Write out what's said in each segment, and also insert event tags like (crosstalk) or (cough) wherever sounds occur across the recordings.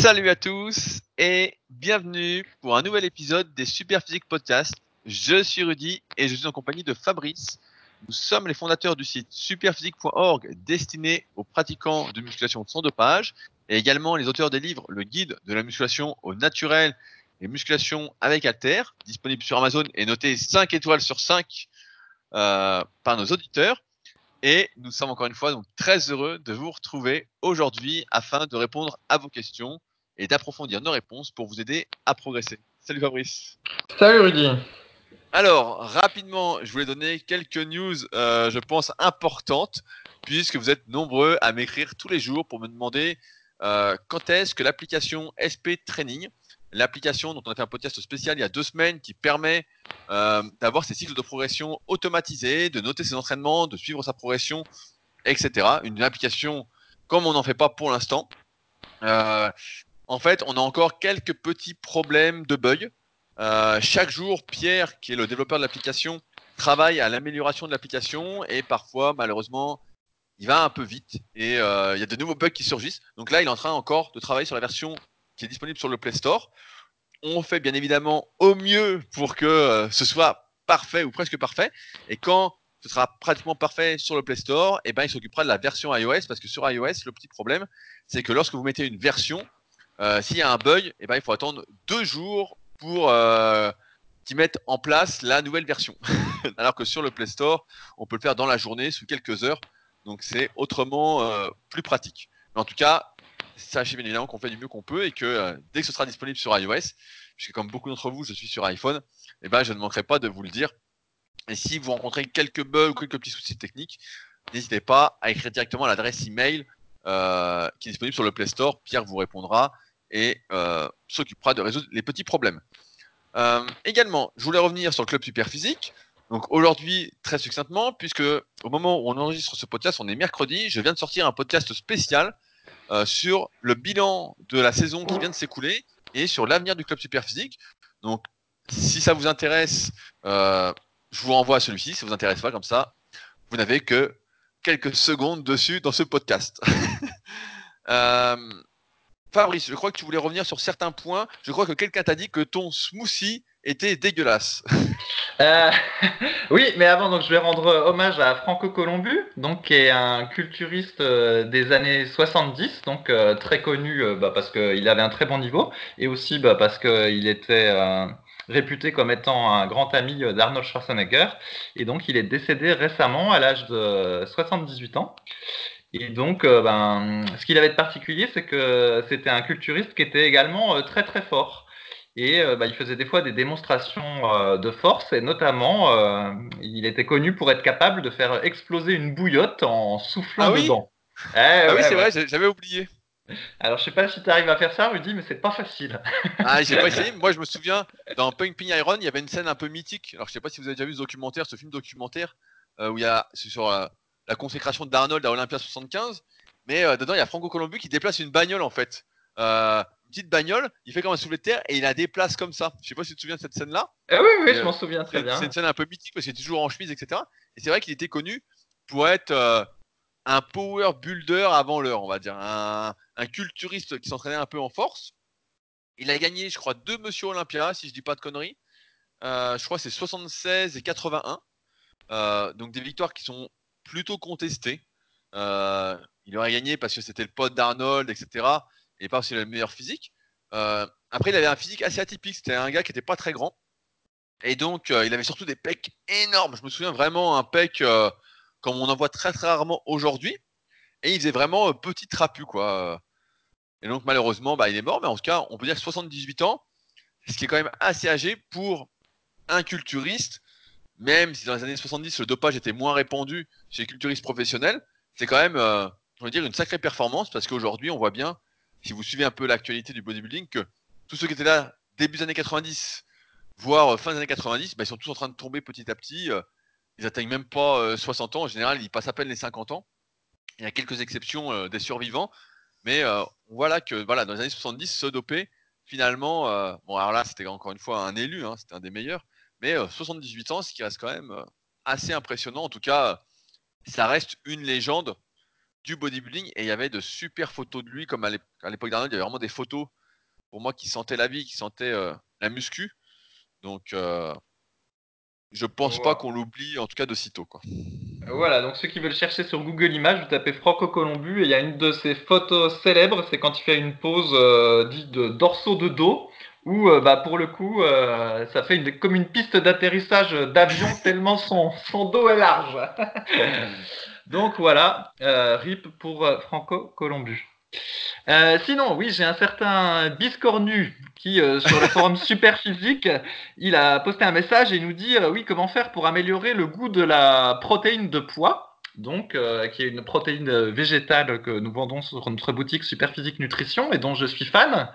Salut à tous et bienvenue pour un nouvel épisode des Superphysique Podcast. Je suis Rudy et je suis en compagnie de Fabrice. Nous sommes les fondateurs du site superphysique.org destiné aux pratiquants de musculation sans dopage et également les auteurs des livres Le guide de la musculation au naturel et musculation avec alter, disponible sur Amazon et noté 5 étoiles sur 5 euh, par nos auditeurs. Et nous sommes encore une fois donc très heureux de vous retrouver aujourd'hui afin de répondre à vos questions et d'approfondir nos réponses pour vous aider à progresser. Salut Fabrice. Salut Rudy. Alors, rapidement, je voulais donner quelques news, euh, je pense, importantes, puisque vous êtes nombreux à m'écrire tous les jours pour me demander euh, quand est-ce que l'application SP Training, l'application dont on a fait un podcast spécial il y a deux semaines qui permet euh, d'avoir ses cycles de progression automatisés, de noter ses entraînements, de suivre sa progression, etc. Une application comme on n'en fait pas pour l'instant. En fait, on a encore quelques petits problèmes de bugs. Euh, chaque jour, Pierre, qui est le développeur de l'application, travaille à l'amélioration de l'application et parfois, malheureusement, il va un peu vite et euh, il y a de nouveaux bugs qui surgissent. Donc là, il est en train encore de travailler sur la version qui est disponible sur le Play Store. On fait bien évidemment au mieux pour que euh, ce soit parfait ou presque parfait. Et quand ce sera pratiquement parfait sur le Play Store, et eh ben, il s'occupera de la version iOS parce que sur iOS, le petit problème, c'est que lorsque vous mettez une version, s'il y a un bug, eh ben, il faut attendre deux jours pour euh, qu'ils mettent en place la nouvelle version. (laughs) Alors que sur le Play Store, on peut le faire dans la journée, sous quelques heures. Donc c'est autrement euh, plus pratique. Mais en tout cas, sachez bien évidemment qu'on fait du mieux qu'on peut et que euh, dès que ce sera disponible sur iOS, puisque comme beaucoup d'entre vous, je suis sur iPhone, eh ben, je ne manquerai pas de vous le dire. Et si vous rencontrez quelques bugs ou quelques petits soucis techniques, n'hésitez pas à écrire directement à l'adresse email euh, qui est disponible sur le Play Store. Pierre vous répondra et euh, s'occupera de résoudre les petits problèmes. Euh, également, je voulais revenir sur le club super physique. Donc aujourd'hui, très succinctement, puisque au moment où on enregistre ce podcast, on est mercredi, je viens de sortir un podcast spécial euh, sur le bilan de la saison qui vient de s'écouler et sur l'avenir du club super physique. Donc si ça vous intéresse, je vous renvoie à celui-ci. Si ça vous intéresse pas, comme ça, vous n'avez que quelques secondes dessus dans ce podcast. (laughs) Fabrice, je crois que tu voulais revenir sur certains points. Je crois que quelqu'un t'a dit que ton smoothie était dégueulasse. Euh, (laughs) oui, mais avant, donc, je vais rendre hommage à Franco Colombu, donc, qui est un culturiste euh, des années 70, donc euh, très connu bah, parce qu'il avait un très bon niveau, et aussi bah, parce qu'il était réputé comme étant un grand ami d'Arnold Schwarzenegger. Et donc, il est décédé récemment à l'âge de 78 ans. Et donc, euh, ben, ce qu'il avait de particulier, c'est que c'était un culturiste qui était également euh, très très fort. Et euh, ben, il faisait des fois des démonstrations de force, et notamment, il était connu pour être capable de faire exploser une bouillotte en soufflant ah oui dedans. Eh, ah oui, c'est vrai, j'avais oublié. Alors, je sais pas si tu arrives à faire ça, Rudy, mais c'est pas facile. ah, j'ai pas (laughs) essayé. Moi, je me souviens, dans Pumping Iron, il y avait une scène un peu mythique. Alors, je sais pas si vous avez déjà vu ce documentaire, ce film documentaire, où il y a, sur la consécration d'Arnold à Olympia 75. Mais euh, dedans, il y a Franco Colombu qui déplace une bagnole en fait. Euh, une petite bagnole, il fait comme un soulevé de terre et il la déplace comme ça. Je sais pas si tu te souviens de cette scène-là. Ah oui, oui, je m'en souviens très bien. C'est une scène un peu mythique parce qu'il est toujours en chemise, etc. Et c'est vrai qu'il était connu pour être euh, un power builder avant l'heure, on va dire. Un, culturiste qui s'entraînait un peu en force. Il a gagné, je crois, deux Monsieur Olympia, si je dis pas de conneries. je crois que c'est 76 et 81. donc des victoires qui sont plutôt contesté. Euh, il aurait gagné parce que c'était le pote d'Arnold, etc. Et pas aussi le meilleur physique. Euh, après, il avait un physique assez atypique. C'était un gars qui n'était pas très grand. Et donc, euh, il avait surtout des pecs énormes. Je me souviens vraiment un pec comme on en voit très très rarement aujourd'hui. Et il faisait vraiment petit trapu, quoi. Et donc, malheureusement, bah, il est mort. Mais en tout cas, on peut dire 78 ans, ce qui est quand même assez âgé pour un culturiste même si dans les années 70 le dopage était moins répandu chez les culturistes professionnels, c'est quand même, euh, une sacrée performance parce qu'aujourd'hui, on voit bien, si vous suivez un peu l'actualité du bodybuilding, que tous ceux qui étaient là début des années 90, voire euh, fin des années 90, bah, ils sont tous en train de tomber petit à petit. Euh, ils atteignent même pas 60 ans. En général, ils passent à peine les 50 ans. Il y a quelques exceptions des survivants, mais voilà que dans les années 70, se doper, finalement, bon alors là, c'était encore une fois un élu, hein, c'était un des meilleurs, mais 78 ans, ce qui reste quand même assez impressionnant. En tout cas, ça reste une légende du bodybuilding et il y avait de super photos de lui, comme à l'époque d'Arnold, il y avait vraiment des photos pour moi qui sentaient la vie, qui sentaient euh, la muscu. Donc, euh, je pense pas qu'on l'oublie, en tout cas de sitôt. Quoi. Voilà, donc ceux qui veulent chercher sur Google Images, vous tapez Franco Colombu et il y a une de ses photos célèbres, c'est quand il fait une pose euh, dite de dorsaux de dos, où euh, bah, pour le coup, euh, ça fait une, comme une piste d'atterrissage d'avion (laughs) tellement son, son dos est large. (laughs) donc voilà, RIP pour Franco Colombu. Euh, sinon, oui, j'ai un certain Biscornu qui, euh, sur le forum (laughs) Superphysique, il a posté un message et il nous dit euh, oui, comment faire pour améliorer le goût de la protéine de poids, donc qui est une protéine végétale que nous vendons sur notre boutique Superphysique Nutrition et dont je suis fan.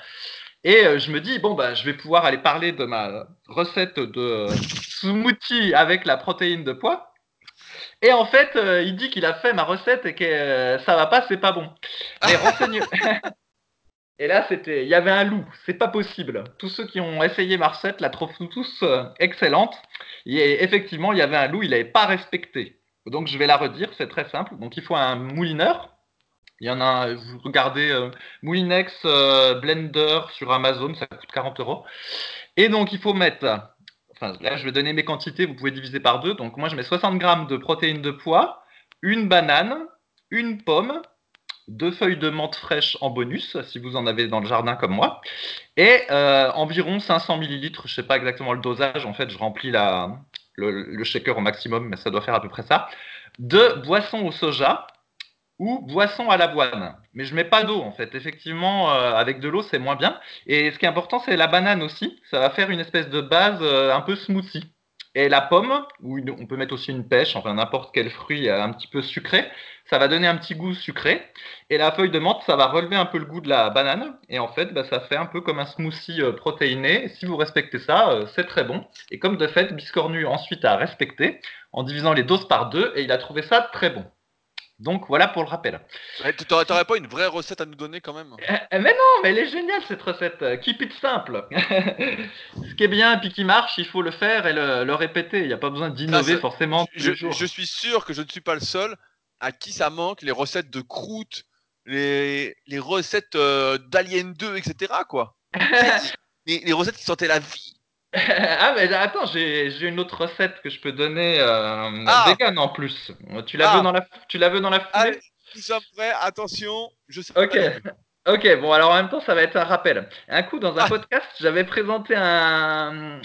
Et je me dis bon bah je vais pouvoir aller parler de ma recette de smoothie avec la protéine de poids. Et en fait, euh, il dit qu'il a fait ma recette et que euh, ça va pas, c'est pas bon. Mais renseignements. (laughs) et là, c'était, il y avait un loup. C'est pas possible. Tous ceux qui ont essayé ma recette la trouvent tous euh, excellente. Et effectivement, il y avait un loup. Il n'avait pas respecté. Donc, je vais la redire. C'est très simple. Donc, il faut un moulineur. Il y en a, vous regardez Moulinex Blender sur Amazon, ça coûte 40 euros. Et donc, il faut mettre enfin là je vais donner mes quantités, vous pouvez diviser par deux. Donc moi je mets 60 grammes de protéines de poids, une banane, une pomme, deux feuilles de menthe fraîche en bonus, si vous en avez dans le jardin comme moi, et euh, environ 500 millilitres, je ne sais pas exactement le dosage, en fait je remplis la, le, shaker au maximum, mais ça doit faire à peu près ça, de boisson au soja, ou boisson à l'avoine. Mais je mets pas d'eau en fait. Effectivement, euh, avec de l'eau, c'est moins bien. Et ce qui est important, c'est la banane aussi. Ça va faire une espèce de base euh, un peu smoothie. Et la pomme, ou on peut mettre aussi une pêche, enfin n'importe quel fruit un petit peu sucré, ça va donner un petit goût sucré. Et la feuille de menthe, ça va relever un peu le goût de la banane. Et en fait, bah, ça fait un peu comme un smoothie euh, protéiné. si vous respectez ça, c'est très bon. Et comme de fait, Biscornu ensuite a respecté en divisant les doses par deux, et il a trouvé ça très bon. Donc voilà pour le rappel. Tu T'aurais pas une vraie recette à nous donner quand même? Eh, eh, Mais non, mais elle est géniale cette recette. Keep it simple. (laughs) Ce qui est bien puis qui marche, il faut le faire et le, répéter. Il n'y a pas besoin d'innover forcément. Je, je, suis sûr que je ne suis pas le seul à qui ça manque les recettes de croûte, les, les recettes euh, d'Alien 2, etc. Quoi. (laughs) les, les recettes qui sentaient la vie (laughs) ah mais attends, j'ai une autre recette que je peux donner euh, ah. vegan en plus. Tu la veux ah. dans la tu la veux dans la foulée? Allez, nous sommes prêts. Attention, je sais. Ok. Ok, bon, alors en même temps, ça va être un rappel. Un coup, dans un ah. podcast, j'avais présenté un,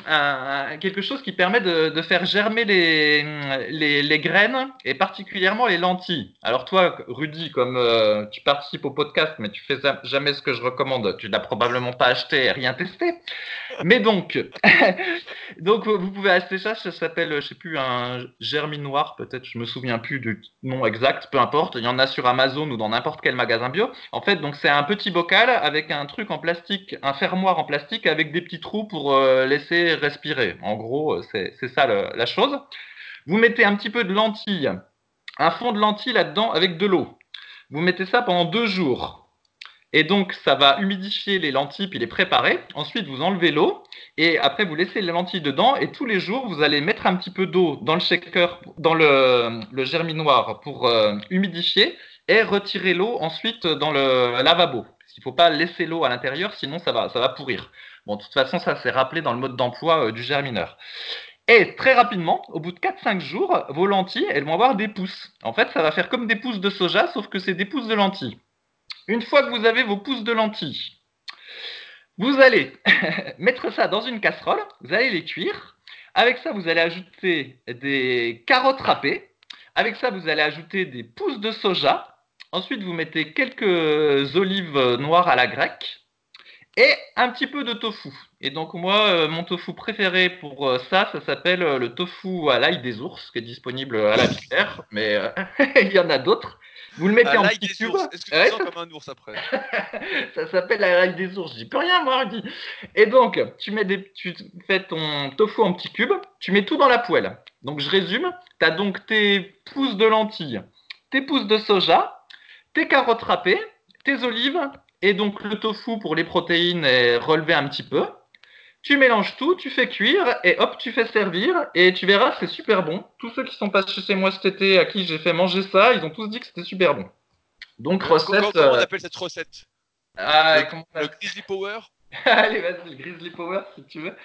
quelque chose qui permet de, faire germer les, les, graines et particulièrement les lentilles. Alors, toi, Rudy, comme euh, tu participes au podcast, mais tu fais jamais ce que je recommande, tu l'as probablement pas acheté et rien testé. Mais donc, (laughs) donc vous pouvez acheter ça, ça s'appelle, je sais plus, un germinoir, peut-être, je me souviens plus du nom exact, peu importe. Il y en a sur Amazon ou dans n'importe quel magasin bio. En fait, donc c'est un petit bocal avec un truc en plastique, un fermoir en plastique avec des petits trous pour euh, laisser respirer. En gros, euh, c'est ça la chose. Vous mettez un petit peu de lentilles, un fond de lentilles là-dedans avec de l'eau. Vous mettez ça pendant deux jours. Et donc, ça va humidifier les lentilles puis les préparer. Ensuite, vous enlevez l'eau et après, vous laissez les lentilles dedans. Et tous les jours, vous allez mettre un petit peu d'eau dans le shaker, dans le, germinoir pour euh, humidifier et retirer l'eau ensuite dans le lavabo. Parce qu'il ne faut pas laisser l'eau à l'intérieur, sinon ça va, ça va pourrir. Bon, de toute façon, ça s'est rappelé dans le mode d'emploi euh, du germineur. Et très rapidement, au bout de 4-5 jours, vos lentilles, elles vont avoir des pousses. En fait, ça va faire comme des pousses de soja, sauf que c'est des pousses de lentilles. Une fois que vous avez vos pousses de lentilles, vous allez (laughs) mettre ça dans une casserole, vous allez les cuire. Avec ça, vous allez ajouter des carottes râpées. Avec ça, vous allez ajouter des pousses de soja Ensuite, vous mettez quelques olives noires à la grecque et un petit peu de tofu. Et donc moi, euh, mon tofu préféré pour euh, ça, ça s'appelle euh, le tofu à l'ail des ours, qui est disponible à la bière, mais (laughs) il y en a d'autres. Vous le mettez en petit cube. Est-ce que tu sens comme un ours après? (laughs) Ça s'appelle l'ail des ours. J'y peux rien, moi, dis. Et donc, tu mets des, tu fais ton tofu en petits cubes. Tu mets tout dans la poêle. Donc, je résume. Tu as donc tes pousses de lentilles, tes pousses de soja, tes carottes râpées, tes olives, et donc le tofu pour les protéines est relevé un petit peu. Tu mélanges tout, tu fais cuire et hop, tu fais servir et tu verras, c'est super bon. Tous ceux qui sont passés chez moi cet été à qui j'ai fait manger ça, ils ont tous dit que c'était super bon. Donc, recette. comment, comment on euh, appelle cette recette? Ah, le Grizzly Power? (laughs) Allez, vas-y, le Grizzly Power si tu veux.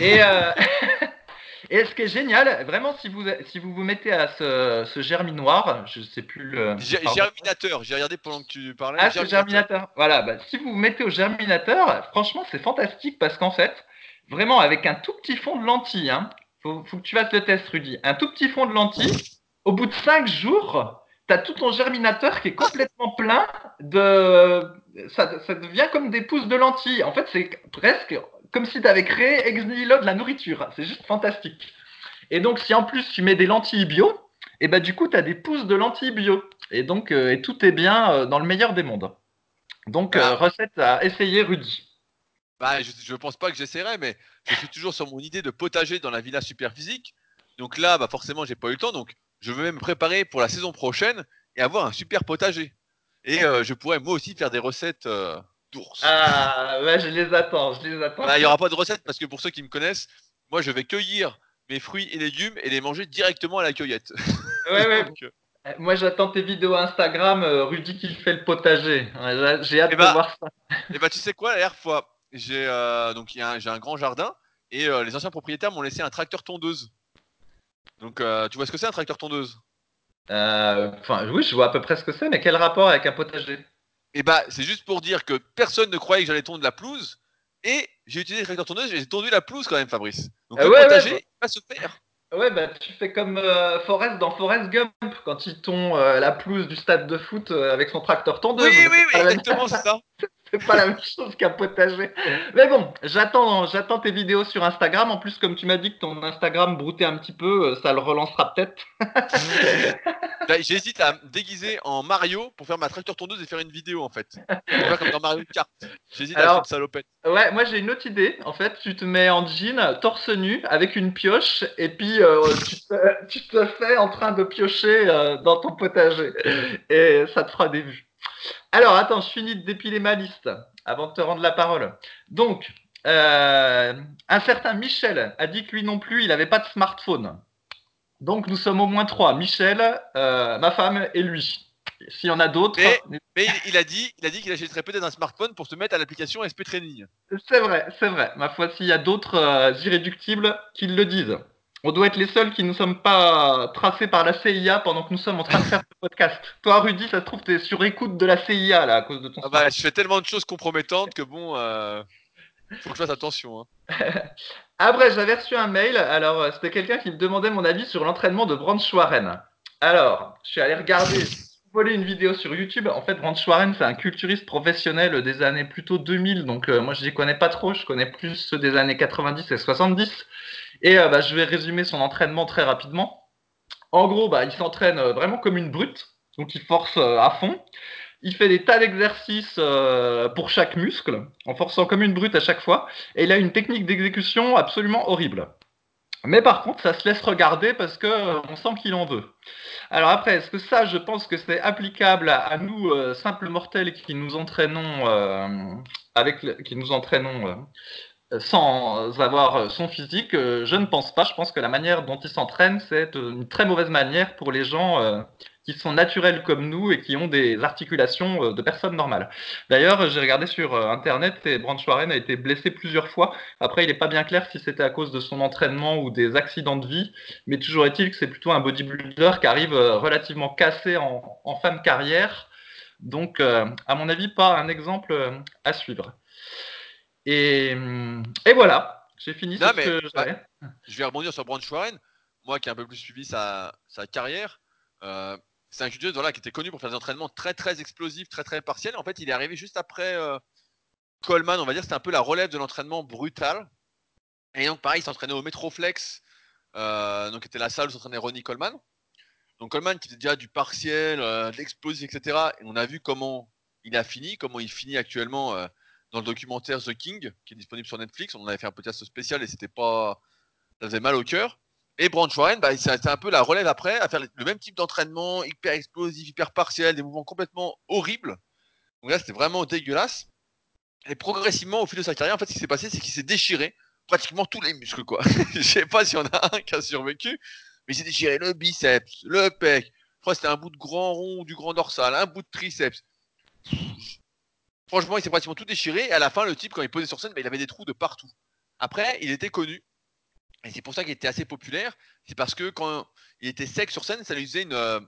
Et, euh, (laughs) et ce qui est génial, vraiment, si vous si vous, vous mettez à ce, ce germinoir, je sais plus le. Germinateur, j'ai regardé pendant que tu parlais. Ah, c'est germinateur. Voilà, bah, si vous vous mettez au germinateur, franchement, c'est fantastique parce qu'en fait, vraiment, avec un tout petit fond de lentilles, hein, faut, faut que tu fasses le test, Rudy. Un tout petit fond de lentilles, au bout de 5 jours, tu as tout ton germinateur qui est complètement plein de. Ça, ça devient comme des pousses de lentilles. En fait, c'est presque comme si tu avais créé ex nihilo de la nourriture. C'est juste fantastique. Et donc, si en plus tu mets des lentilles bio, et bah du coup, tu as des pousses de lentilles bio. Et donc, euh, et tout est bien euh, dans le meilleur des mondes. Donc, Ah. euh, recette à essayer, Rudy. Bah, je, je pense pas que j'essaierai, mais je suis toujours sur mon idée de potager dans la villa Superphysique. Donc là, bah forcément, j'ai pas eu le temps, donc je veux même me préparer pour la saison prochaine et avoir un super potager. Et je pourrais moi aussi faire des recettes d'ours. Ah, ouais, je les attends, je les attends. Bah, il n'y aura pas de recettes parce que pour ceux qui me connaissent, moi je vais cueillir mes fruits et légumes et les manger directement à la cueillette. Ouais, ouais. (laughs) Donc, euh, Euh, Moi, j'attends tes vidéos Instagram, euh, Rudy qui fait le potager. J'ai- hâte Eh de bah, voir ça. Et bah tu sais quoi, la dernière fois, j'ai euh, donc un- j'ai un grand jardin et euh, les anciens propriétaires m'ont laissé un tracteur tondeuse. Donc tu vois ce que c'est un tracteur tondeuse? Euh, Enfin, oui, je vois à peu près ce que c'est, mais quel rapport avec un potager? Et bah c'est juste pour dire que personne ne croyait que j'allais tondre la pelouse et j'ai utilisé le tracteur tondeuse et j'ai tondu la pelouse quand même Fabrice. Donc Ah le ouais, ouais, potager bah. il va se faire. Ouais, bah tu fais comme euh, Forrest dans Forrest Gump quand il tond euh, la pelouse du stade de foot euh, avec son tracteur tondeuse. Oui oui oui même- exactement c'est ça. (laughs) C'est pas la (laughs) même chose qu'un potager. Mais bon, j'attends, j'attends tes vidéos sur Instagram. En plus, comme tu m'as dit que ton Instagram broutait un petit peu, euh, ça le relancera peut-être. (laughs) J'hésite à me déguiser en Mario pour faire ma tracteur tondeuse et faire une vidéo en fait. Faire comme dans Mario Kart. J'hésite à acheter une salopette. Ouais, moi j'ai une autre idée. En fait, tu te mets en jean, torse nu, avec une pioche, et puis euh, tu, te, tu te fais en train de piocher euh, dans ton potager. Et ça te fera des vues. Alors, attends, je finis de dépiler ma liste avant de te rendre la parole. Donc, euh, un certain Michel a dit que lui non plus, il n'avait pas de smartphone. Donc, nous sommes au moins trois. Michel, euh, ma femme et lui. S'il y en a d'autres, Mais- Mais il, il a dit il a dit qu'il achèterait peut-être un smartphone pour se mettre à l'application SP Training. C'est vrai, c'est vrai. Ma foi, s'il y a d'autres euh, irréductibles, qu'ils le disent. On doit être les seuls qui ne sommes pas tracés par la CIA pendant que nous sommes en train de faire ce podcast. (laughs) Toi, Rudy, ça se trouve, t'es sur écoute de la CIA, là, à cause de ton Ah bah, je fais tellement de choses compromettantes que bon, euh, faut que je fasse attention. Hein. (laughs) Après, j'avais reçu un mail. Alors, euh, c'était quelqu'un qui me demandait mon avis sur l'entraînement de Branch Warren. Alors, je suis allé regarder, (laughs) voler une vidéo sur YouTube. En fait, Branch Warren, c'est un culturiste professionnel des années plutôt 2000. Donc, euh, moi, je n'y connais pas trop. Je connais plus ceux des années 90 et 70. Et euh, bah, je vais résumer son entraînement très rapidement. En gros, bah, il s'entraîne euh, vraiment comme une brute. Donc, il force euh, à fond. Il fait des tas d'exercices pour chaque muscle, en forçant comme une brute à chaque fois. Et il a une technique d'exécution absolument horrible. Mais par contre, ça se laisse regarder parce que on sent qu'il en veut. Alors après, est-ce que ça, je pense que c'est applicable à, nous simples mortels qui nous entraînons avec, le- qui nous entraînons sans avoir euh, son physique Euh, Je ne pense pas. Je pense que la manière dont ils s'entraînent, c'est euh, une très mauvaise manière pour les gens qui sont naturels comme nous et qui ont des articulations de personnes normales. D'ailleurs, j'ai regardé sur internet et Branch Warren a été blessé plusieurs fois. Après, il n'est pas bien clair si c'était à cause de son entraînement ou des accidents de vie, mais toujours est-il que c'est plutôt un bodybuilder qui arrive relativement cassé en, fin de carrière. Donc, à mon avis, pas un exemple à suivre. Et, hum, et voilà, j'ai fini Non, mais- que j'avais. Je vais rebondir sur Branch Warren. Moi qui ai un peu plus suivi sa, sa carrière, euh, c'est un voilà, qui était connu pour faire des entraînements très très explosifs, très très partiels. En fait, il est arrivé juste après euh, Coleman, on va dire, c'était un peu la relève de l'entraînement brutal. Et donc pareil, il s'entraînait au Metroflex, euh, donc qui était la salle où s'entraînait Ronnie Coleman. Donc Coleman qui faisait déjà du partiel, euh, de l'explosif, etc. Et on a vu comment il a fini, comment il finit actuellement euh, dans le documentaire The King, qui est disponible sur Netflix. On en avait fait un podcast spécial et c'était pas, ça faisait mal au cœur. Et Branch Warren, bah, c'était un peu la relève après, à faire le même type d'entraînement, hyper explosif, hyper partiel, des mouvements complètement horribles. Donc là, c'était vraiment dégueulasse. Et progressivement, au fil de sa carrière, en fait, ce qui s'est passé, c'est qu'il s'est déchiré pratiquement tous les muscles, quoi. (laughs) Je sais pas s'il y en a un qui a survécu, mais il s'est déchiré le biceps, le pec, crois que c'était un bout de grand rond du grand dorsal, un bout de triceps. Franchement, il s'est pratiquement tout déchiré. Et à la fin, le type, quand il posait sur scène, il avait des trous de partout. Après, il était connu. Et c'est pour ça qu'il était assez populaire. C'est parce que quand il était sec sur scène, ça lui faisait une, euh,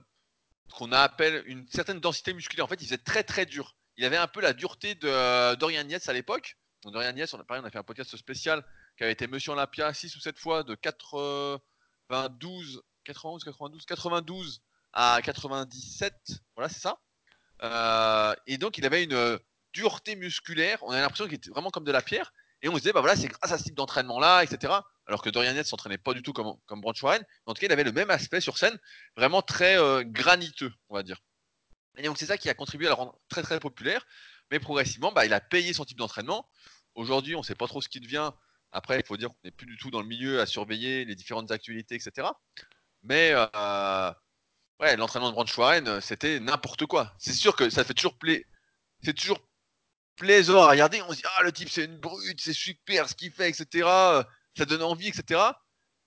ce qu'on appelle une certaine densité musculaire. En fait, il faisait très très dur. Il avait un peu la dureté de euh, Dorian Yates à l'époque. Dorian Yates, on a, pareil, on a fait un podcast spécial qui avait été Monsieur Olympia 6 ou 7 fois de 92, 91, 92, 92 à 97. Voilà, c'est ça. Euh, et donc, il avait une dureté musculaire. On avait l'impression qu'il était vraiment comme de la pierre. Et on se disait, bah voilà, c'est grâce à ce type d'entraînement-là, etc. Alors que Dorian Yates s'entraînait pas du tout comme, comme Warren. En tout cas, il avait le même aspect sur scène, vraiment très euh, graniteux, on va dire. Et donc, c'est ça qui a contribué à le rendre très, très populaire. Mais progressivement, bah, il a payé son type d'entraînement. Aujourd'hui, on ne sait pas trop ce qui devient. Après, il faut dire qu'on n'est plus du tout dans le milieu à surveiller les différentes actualités, etc. Mais euh, ouais, l'entraînement de Branch Warren, c'était n'importe quoi. C'est sûr que ça fait toujours plaisir. C'est toujours plaisant à regarder. On se dit, ah, le type, c'est une brute, c'est super ce qu'il fait, etc. Ça donne envie, etc.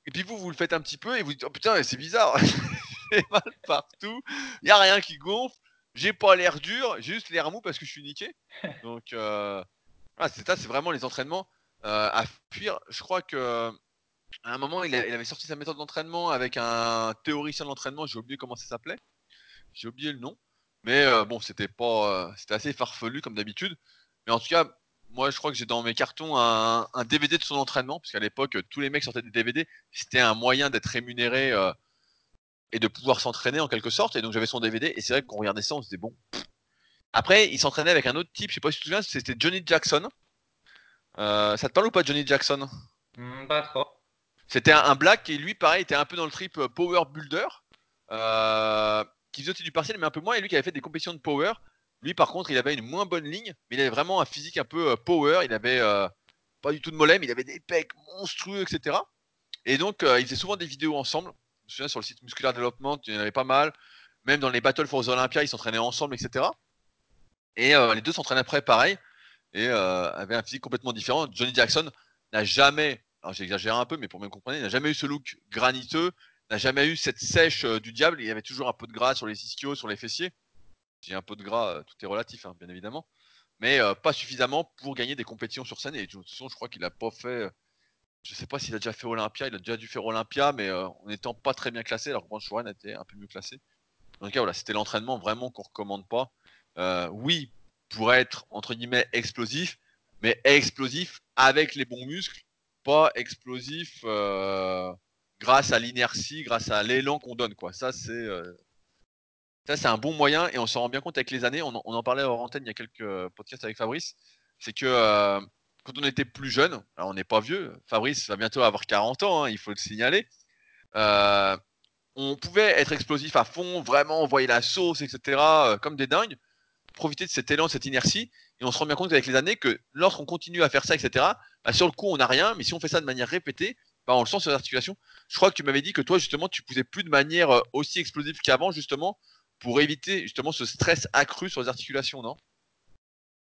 Et puis vous, vous le faites un petit peu et vous dites, oh putain, c'est bizarre. (laughs) j'ai mal partout. Il n'y a rien qui gonfle. J'ai pas l'air dur, j'ai juste l'air mou parce que je suis niqué. (laughs) Donc, euh, c'est ça, c'est vraiment les entraînements euh, à fuir. Je crois que à un moment, il, avait sorti sa méthode d'entraînement avec un théoricien de l'entraînement. J'ai oublié comment ça s'appelait. J'ai oublié le nom. Mais euh, bon, c'était pas, c'était assez farfelu comme d'habitude. Mais en tout cas, moi, je crois que j'ai dans mes cartons un, DVD de son entraînement, parce qu'à l'époque, tous les mecs sortaient des DVD. C'était un moyen d'être rémunéré euh, et de pouvoir s'entraîner en quelque sorte. Et donc, j'avais son DVD. Et c'est vrai qu'on regardait ça, on se disait bon. Après, il s'entraînait avec un autre type, je sais pas si tu te souviens, c'était Johnny Jackson. Euh, ça te parle ou pas, Johnny Jackson? Hmm, Pas trop. C'était un, black qui, lui, pareil, était un peu dans le trip euh, Power Builder. qui faisait aussi du partiel, mais un peu moins. Et lui qui avait fait des compétitions de power. Lui, par contre, il avait une moins bonne ligne, mais il avait vraiment un physique un peu euh, power. Il avait euh, pas du tout de mollet, mais il avait des pecs monstrueux, etc. Et donc, euh, ils faisaient souvent des vidéos ensemble. Je me souviens sur le site Muscular Development, il y en avait pas mal. Même dans les Battle for the Olympia, ils s'entraînaient ensemble, etc. Et les deux s'entraînaient après pareil et avaient un physique complètement différent. Johnny Jackson n'a jamais, alors j'exagère un peu, mais pour bien comprendre, il n'a jamais eu ce look graniteux, n'a jamais eu cette sèche du diable. Il y avait toujours un peu de gras sur les ischios, sur les fessiers. Un peu de gras, euh, tout est relatif, hein, bien évidemment. Mais euh, pas suffisamment pour gagner des compétitions sur scène. Et de toute façon, je crois qu'il a pas fait. Euh, je sais pas s'il a déjà fait Olympia, il a déjà dû faire Olympia, mais en n'étant pas très bien classé, alors que Branch Warren était un peu mieux classé. En tout cas, voilà, c'était l'entraînement vraiment qu'on recommande pas. oui, pour être entre guillemets explosif, mais explosif avec les bons muscles, pas explosif grâce à l'inertie, grâce à l'élan qu'on donne. Quoi. Ça, c'est ça, c'est un bon moyen et on s'en rend bien compte avec les années. On en, parlait en antenne il y a quelques euh, podcasts avec Fabrice. C'est que euh, quand on était plus jeune, alors on n'est pas vieux, Fabrice va bientôt avoir 40 ans, hein, il faut le signaler. Euh, on pouvait être explosif à fond, vraiment envoyer la sauce, etc., comme des dingues, profiter de cet élan, cette inertie, et on se rend bien compte avec les années que lorsqu'on continue à faire ça, etc., bah, sur le coup, on n'a rien, mais si on fait ça de manière répétée, bah, on le sent sur les articulations. Je crois que tu m'avais dit que toi, justement, tu poussais plus de manière aussi explosive qu'avant, justement, pour éviter justement ce stress accru sur les articulations, non?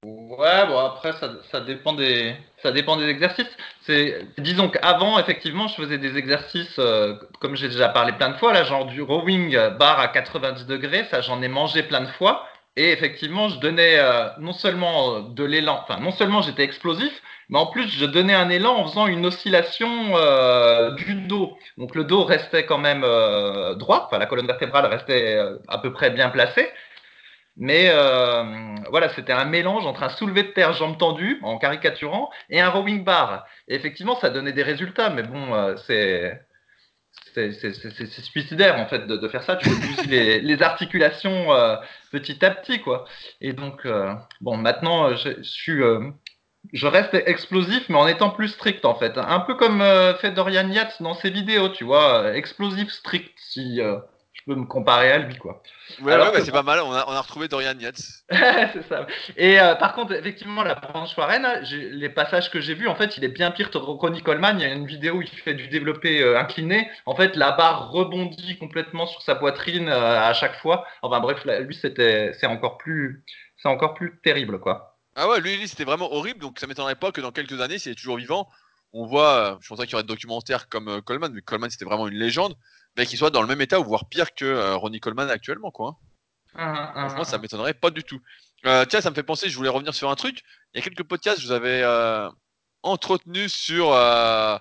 Ouais, bon après ça, ça, dépend des ça dépend des exercices. C'est disons qu'avant effectivement je faisais des exercices euh, comme j'ai déjà parlé plein de fois là, genre du rowing bar à 90 degrés, ça j'en ai mangé plein de fois et effectivement je donnais euh, non seulement de l'élan, enfin non seulement j'étais explosif, mais en plus, je donnais un élan en faisant une oscillation euh, du dos. Donc le dos restait quand même euh, droit, enfin la colonne vertébrale restait euh, à peu près bien placée. Mais voilà, c'était un mélange entre un soulevé de terre jambes tendues, en caricaturant, et un rowing bar. Et effectivement, ça donnait des résultats, mais bon, c'est c'est suicidaire en fait de, faire ça. Tu peux les, (laughs) les, articulations petit à petit quoi. Et donc bon, maintenant je, suis je reste explosif, mais en étant plus strict en fait. Un peu comme euh, fait Dorian Yates dans ses vidéos, tu vois, euh, explosif strict, si euh, je peux me comparer à lui, quoi. Ouais, ouais c'est pas mal, on a, on a retrouvé Dorian Yates. (laughs) c'est ça. Et par contre, effectivement, la branche Warren, les passages que j'ai vus, en fait, il est bien pire que Ronnie Coleman. Il y a une vidéo où il fait du développé incliné. En fait, la barre rebondit complètement sur sa poitrine à chaque fois. Enfin bref, lui, c'était, c'est encore plus, c'est encore plus terrible, quoi. Ah ouais, lui, lui c'était vraiment horrible, donc ça m'étonnerait pas que dans quelques années, s'il est toujours vivant, on voit, je pensais qu'il y aurait des documentaires comme Coleman, mais Coleman c'était vraiment une légende, mais qu'il soit dans le même état ou voire pire que Ronnie Coleman actuellement, quoi. Ah, ah, Franchement, ça ah. m'étonnerait pas du tout. Euh, tiens, ça me fait penser, je voulais revenir sur un truc. Il y a quelques podcasts, je vous avais euh, entretenu sur euh,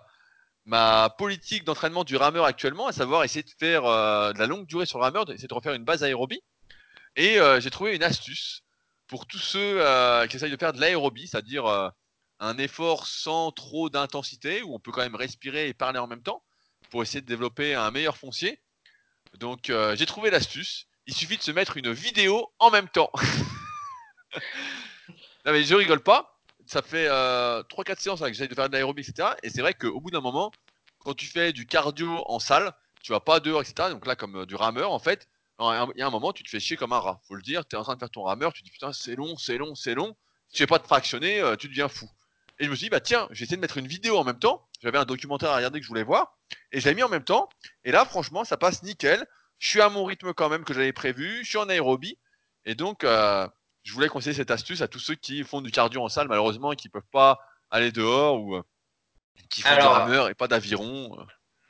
ma politique d'entraînement du rameur actuellement, à savoir essayer de faire euh, de la longue durée sur le rameur, essayer de refaire une base aérobie. Et euh, j'ai trouvé une astuce pour tous ceux euh, qui essayent de faire de l'aérobie, c'est-à-dire euh, un effort sans trop d'intensité, où on peut quand même respirer et parler en même temps, pour essayer de développer un meilleur foncier. Donc euh, j'ai trouvé l'astuce. Il suffit de se mettre une vidéo en même temps. (laughs) mais je rigole pas. Ça fait euh, 3-4 séances là, que j'essaye de faire de l'aérobie, etc. Et c'est vrai qu'au bout d'un moment, quand tu fais du cardio en salle, tu vas pas dehors, etc. Donc là, comme euh, du rameur, en fait, il y a un moment, tu te fais chier comme un rat. Faut le dire, tu es en train de faire ton rameur, tu te dis putain, c'est long, c'est long, c'est long. Si tu fais pas de fractionner, euh, tu deviens fou. Et je me suis dit, bah tiens, j'ai essayé de mettre une vidéo en même temps. J'avais un documentaire à regarder que je voulais voir. Et je l'ai mis en même temps. Et là, franchement, ça passe nickel. Je suis à mon rythme quand même que j'avais prévu. Je suis en aérobie. Et donc, euh, je voulais conseiller cette astuce à tous ceux qui font du cardio en salle, malheureusement, et qui peuvent pas aller dehors ou euh, qui font Alors- du rameur et pas d'aviron. euh.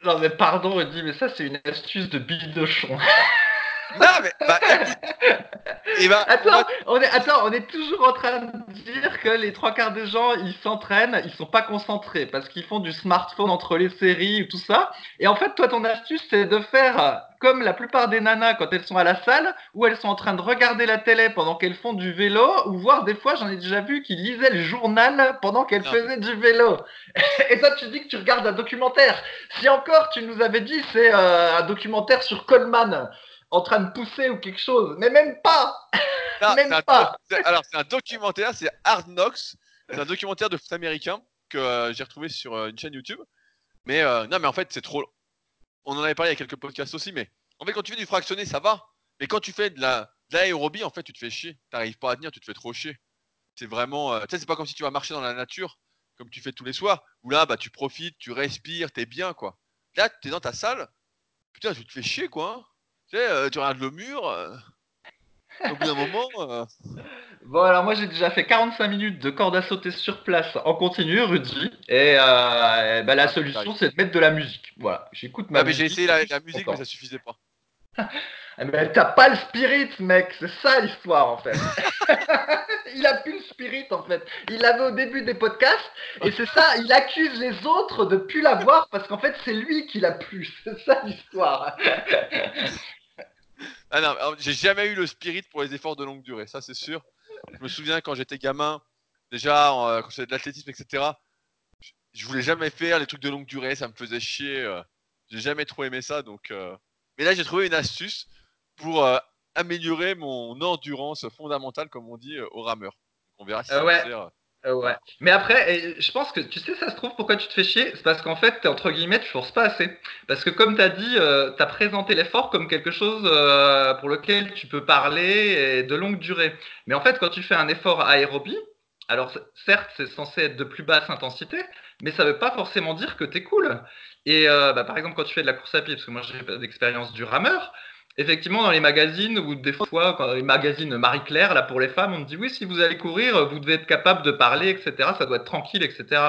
Non mais pardon Rudy, mais ça c'est une astuce de bidochon. (laughs) Non, mais bah. Et bah, (laughs) Attends, on est, attends, on est toujours en train de dire que les trois quarts des gens, ils s'entraînent, ils sont pas concentrés parce qu'ils font du smartphone entre les séries ou tout ça. Et en fait, toi, ton astuce, c'est de faire comme la plupart des nanas quand elles sont à la salle, où elles sont en train de regarder la télé pendant qu'elles font du vélo, ou voire des fois, j'en ai déjà vu qui lisaient le journal pendant qu'elles faisaient du vélo. (laughs) Et toi, tu dis que tu regardes un documentaire. Si encore, tu nous avais dit, c'est euh, un documentaire sur Coleman en train de pousser ou quelque chose, mais même pas. Non, (laughs) Même pas. alors, c'est un documentaire, c'est Hard Knocks. C'est un documentaire de foot américain que euh, j'ai retrouvé sur euh, une chaîne YouTube. Mais euh, non, mais en fait, c'est trop. On en avait parlé il y a quelques podcasts aussi, mais en fait, quand tu fais du fractionné, ça va. Mais quand tu fais de la de l'aérobie, en fait, tu te fais chier. T'arrives pas à tenir, tu te fais trop chier. C'est vraiment. Tu sais, c'est pas comme si tu vas marcher dans la nature, comme tu fais tous les soirs, où là, bah, tu profites, tu respires, t'es bien, quoi. Là, t'es dans ta salle, putain, tu te fais chier, quoi. Tu sais, euh, tu regardes le mur. euh, au bout d'un moment. euh, (laughs) Bon, alors moi j'ai déjà fait 45 minutes de corde à sauter sur place en continu, Rudy. Et euh, bah, la Ah, solution c'est de mettre de la musique. Voilà, j'écoute ma Ah, mais j'ai essayé la, la musique, mais ça suffisait pas. Ah, (laughs) Mais t'as pas le spirit, mec, c'est ça l'histoire en fait. (laughs) il a plus le spirit en fait. Il l'avait au début des podcasts et c'est ça, il accuse les autres de plus l'avoir parce qu'en fait c'est lui qui l'a plus. C'est ça l'histoire. Ah non, j'ai jamais eu le spirit pour les efforts de longue durée, ça c'est sûr. Je me souviens quand j'étais gamin, déjà euh, quand je faisais de l'athlétisme, etc. je- voulais jamais faire les trucs de longue durée, ça me faisait chier. euh, j'ai jamais trop aimé ça, donc. euh, Mais là j'ai trouvé une astuce pour euh, améliorer mon endurance fondamentale, comme on dit, au rameur. Donc, on verra si ça ouais. Euh. Mais après, je pense que tu sais, ça se trouve pourquoi tu te fais chier, c'est parce qu'en fait, t'es, entre guillemets, tu forces pas assez. Parce que comme t'as dit, euh, t'as présenté l'effort comme quelque chose euh, pour lequel tu peux parler et de longue durée. Mais en fait, quand tu fais un effort aérobie, alors certes, c'est censé être de plus basse intensité, mais ça veut pas forcément dire que t'es cool. Et euh, bah, par exemple, quand tu fais de la course à pied, parce que moi j'ai d'expérience du rameur, Effectivement, dans les magazines ou des fois, quand les magazines Marie-Claire, là pour les femmes, on me dit oui, si vous allez courir, vous devez être capable de parler, etc. Ça doit être tranquille, etc.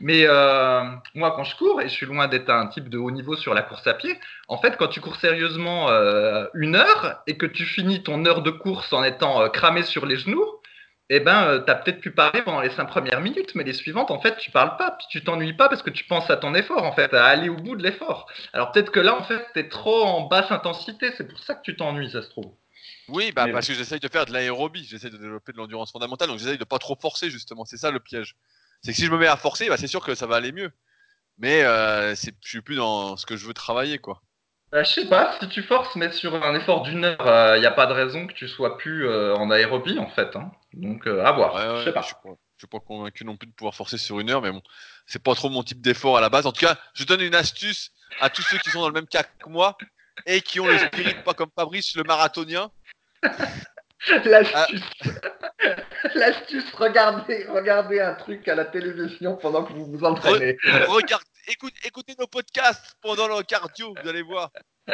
Mais euh, moi, quand je cours, et je suis loin d'être un type de haut niveau sur la course à pied, en fait, quand tu cours sérieusement euh, une heure et que tu finis ton heure de course en étant euh, cramé sur les genoux, eh ben, euh, t'as peut-être pu parler pendant les cinq premières minutes, mais les suivantes, en fait, tu parles pas, puis tu t'ennuies pas parce que tu penses à ton effort, en fait, à aller au bout de l'effort. Alors peut-être que là, en fait, t'es trop en basse intensité, c'est pour ça que tu t'ennuies, ça se trouve. Oui, bah Mais parce que j'essaye de faire de l'aérobie, j'essaye de développer de l'endurance fondamentale, donc j'essaye de pas trop forcer justement. C'est ça le piège. C'est que si je me mets à forcer, bah, c'est sûr que ça va aller mieux. Mais euh, je suis plus dans ce que je veux travailler, quoi. Euh, je sais pas, si tu forces, mais sur un effort d'une heure, il n'y a pas de raison que tu sois plus euh, en aérobie, en fait. Hein. Donc, euh, à voir. Ouais, ouais, je sais pas. je suis pas, je suis pas convaincu non plus de pouvoir forcer sur une heure, mais bon, c'est pas trop mon type d'effort à la base. En tout cas, je donne une astuce à tous ceux qui sont dans le même cas que moi et qui ont le spirit pas comme Fabrice, le marathonien. (laughs) L'astuce. L'astuce, regardez, regardez un truc à la télévision pendant que vous vous entraînez. Regarde, écoute, écoutez nos podcasts pendant le cardio, vous allez voir. (laughs)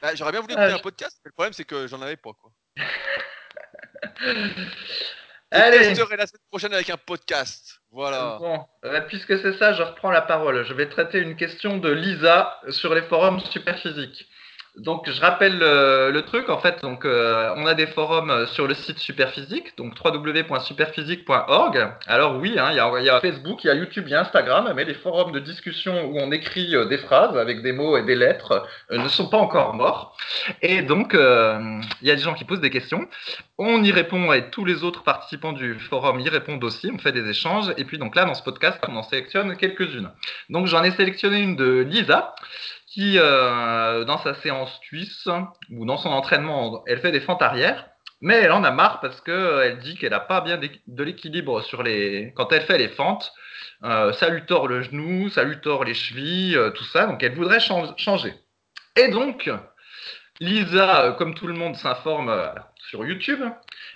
Bah, J'aurais bien voulu écouter Ah, un podcast, mais le problème c'est que j'en avais pas, quoi. (laughs) Je (laughs) Allez. testerai la semaine prochaine avec un podcast. Voilà. Bon, euh, puisque c'est ça, je reprends la parole. Je vais traiter une question de Lisa sur les forums Superphysique. Donc, je rappelle euh, le truc. En fait, donc, euh, on a des forums euh, sur le site Superphysique, donc www.superphysique.org. Alors oui, hein, il y, a, Facebook, il y a YouTube, il y a Instagram, mais les forums de discussion où on écrit des phrases avec des mots et des lettres ne sont pas encore morts. Et donc, il y a des gens qui posent des questions. On y répond et tous les autres participants du forum y répondent aussi. On fait des échanges. Et puis donc là, dans ce podcast, on en sélectionne quelques-unes. Donc j'en ai sélectionné une de Lisa qui, euh, dans sa séance suisse ou dans son entraînement, elle fait des fentes arrière. Mais elle en a marre parce que elle dit qu'elle n'a pas bien de l'équilibre sur les quand elle fait les fentes. Euh, ça lui tord le genou, ça lui tord les chevilles, euh, tout ça. Donc elle voudrait chan- changer. Et donc, Lisa, euh, comme tout le monde, s'informe euh, sur YouTube.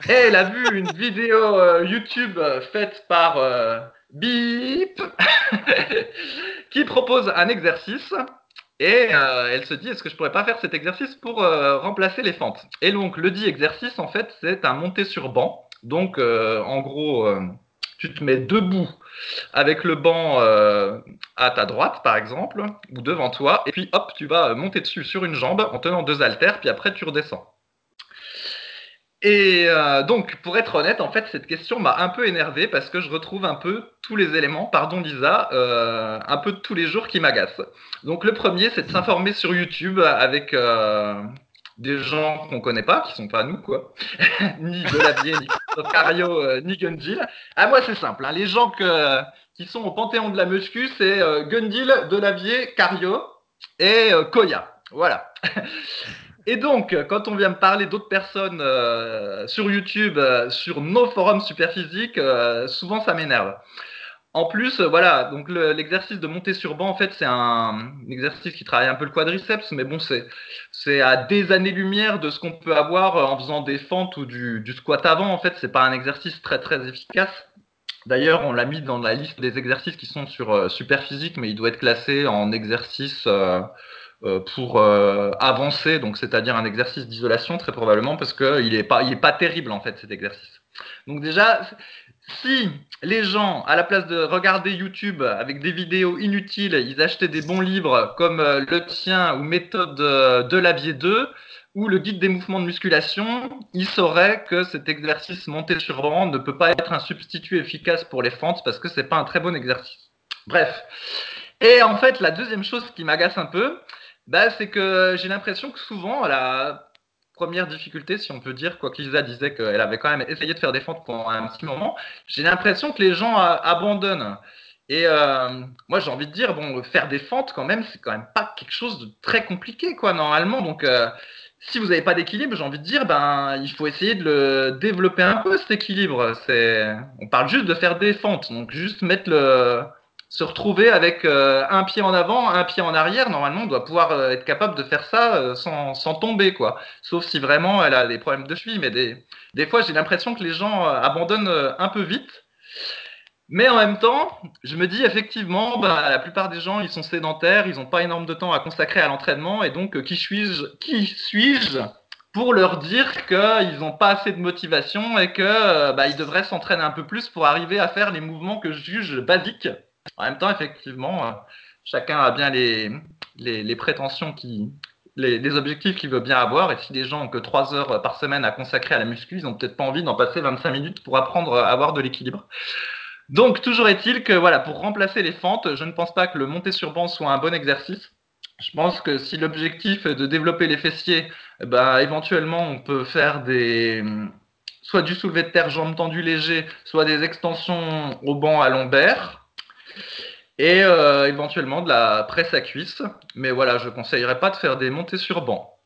Et elle a vu (laughs) une vidéo euh, YouTube euh, faite par euh, Bip (laughs) qui propose un exercice. Et euh, elle se dit, est-ce que je pourrais pas faire cet exercice pour euh, remplacer les fentes? Et donc, le dit exercice, en fait, c'est un monté sur banc. Donc, euh, en gros, tu te mets debout avec le banc à ta droite, par exemple, ou devant toi, et puis hop, tu vas monter dessus sur une jambe en tenant deux haltères, puis après tu redescends. Et euh, donc, pour être honnête, en fait, cette question m'a un peu énervé parce que je retrouve un peu tous les éléments, pardon Lisa, euh, un peu tous les jours qui m'agacent. Donc, le premier, c'est de s'informer sur YouTube avec euh, des gens qu'on connaît pas, qui sont pas nous, quoi. (laughs) ni Delavier, ni Cario, ni Gundil. Ah, moi, c'est simple. hein. Les gens qui sont au panthéon de la muscu, c'est Gundil, Delavier, Cario et Koya. Voilà. (laughs) Et donc, quand on vient me parler d'autres personnes euh, sur YouTube, euh, sur nos forums superphysiques, euh, souvent ça m'énerve. En plus, voilà, donc le- l'exercice de monter sur banc, en fait, c'est un, exercice qui travaille un peu le quadriceps, mais bon, c'est à des années-lumière de ce qu'on peut avoir en faisant des fentes ou du, du squat avant. En fait, c'est pas un exercice très très efficace. D'ailleurs, on l'a mis dans la liste des exercices qui sont sur Superphysique, mais il doit être classé en exercice pour euh, avancer, donc c'est-à-dire un exercice d'isolation très probablement parce qu'il est pas, il est pas terrible en fait cet exercice. Donc déjà, si les gens, à la place de regarder YouTube avec des vidéos inutiles, ils achetaient des bons livres comme euh, le tien ou méthode euh, de Lavier 2 ou le guide des mouvements de musculation, ils sauraient que cet exercice monté sur banc ne peut pas être un substitut efficace pour les fentes parce que c'est pas un très bon exercice. Bref. Et en fait, la deuxième chose qui m'agace un peu, bah, c'est que j'ai l'impression que souvent, la première difficulté, si on peut dire, quoi que Lisa disait qu'elle avait quand même essayé de faire des fentes pendant un petit moment, j'ai l'impression que les gens euh, abandonnent. Et euh, moi, j'ai envie de dire, bon, faire des fentes, quand même, c'est quand même pas quelque chose de très compliqué, quoi, normalement. Donc, euh, si vous n'avez pas d'équilibre, j'ai envie de dire, ben, il faut essayer de le développer un peu, cet équilibre. C'est, on parle juste de faire des fentes, donc juste mettre le, se retrouver avec euh, un pied en avant, un pied en arrière. Normalement, on doit pouvoir euh, être capable de faire ça euh, sans, sans tomber, quoi. Sauf si vraiment elle a des problèmes de cheville. Mais des, des fois, j'ai l'impression que les gens abandonnent un peu vite. Mais en même temps, je me dis effectivement, bah, la plupart des gens, ils sont sédentaires, ils n'ont pas énormément de temps à consacrer à l'entraînement, et donc qui suis-je, qui suis-je pour leur dire qu'ils n'ont pas assez de motivation et euh, bah, devraient s'entraîner un peu plus pour arriver à faire les mouvements que je juge basiques? En même temps, effectivement, euh, chacun a bien les, les, prétentions qui, les, objectifs qu'il veut bien avoir. Et si les gens ont que 3 heures par semaine à consacrer à la muscu, ils n'ont peut-être pas envie d'en passer 25 minutes pour apprendre à avoir de l'équilibre. Donc, toujours est-il que voilà, pour remplacer les fentes, je ne pense pas que le monter sur banc soit un bon exercice. Je pense que si l'objectif est de développer les fessiers, bah, éventuellement, on peut faire des soit du soulevé de terre jambes tendues léger, soit des extensions au banc à lombaire et euh, éventuellement de la presse à cuisse. Mais voilà, je ne conseillerais pas de faire des montées sur banc.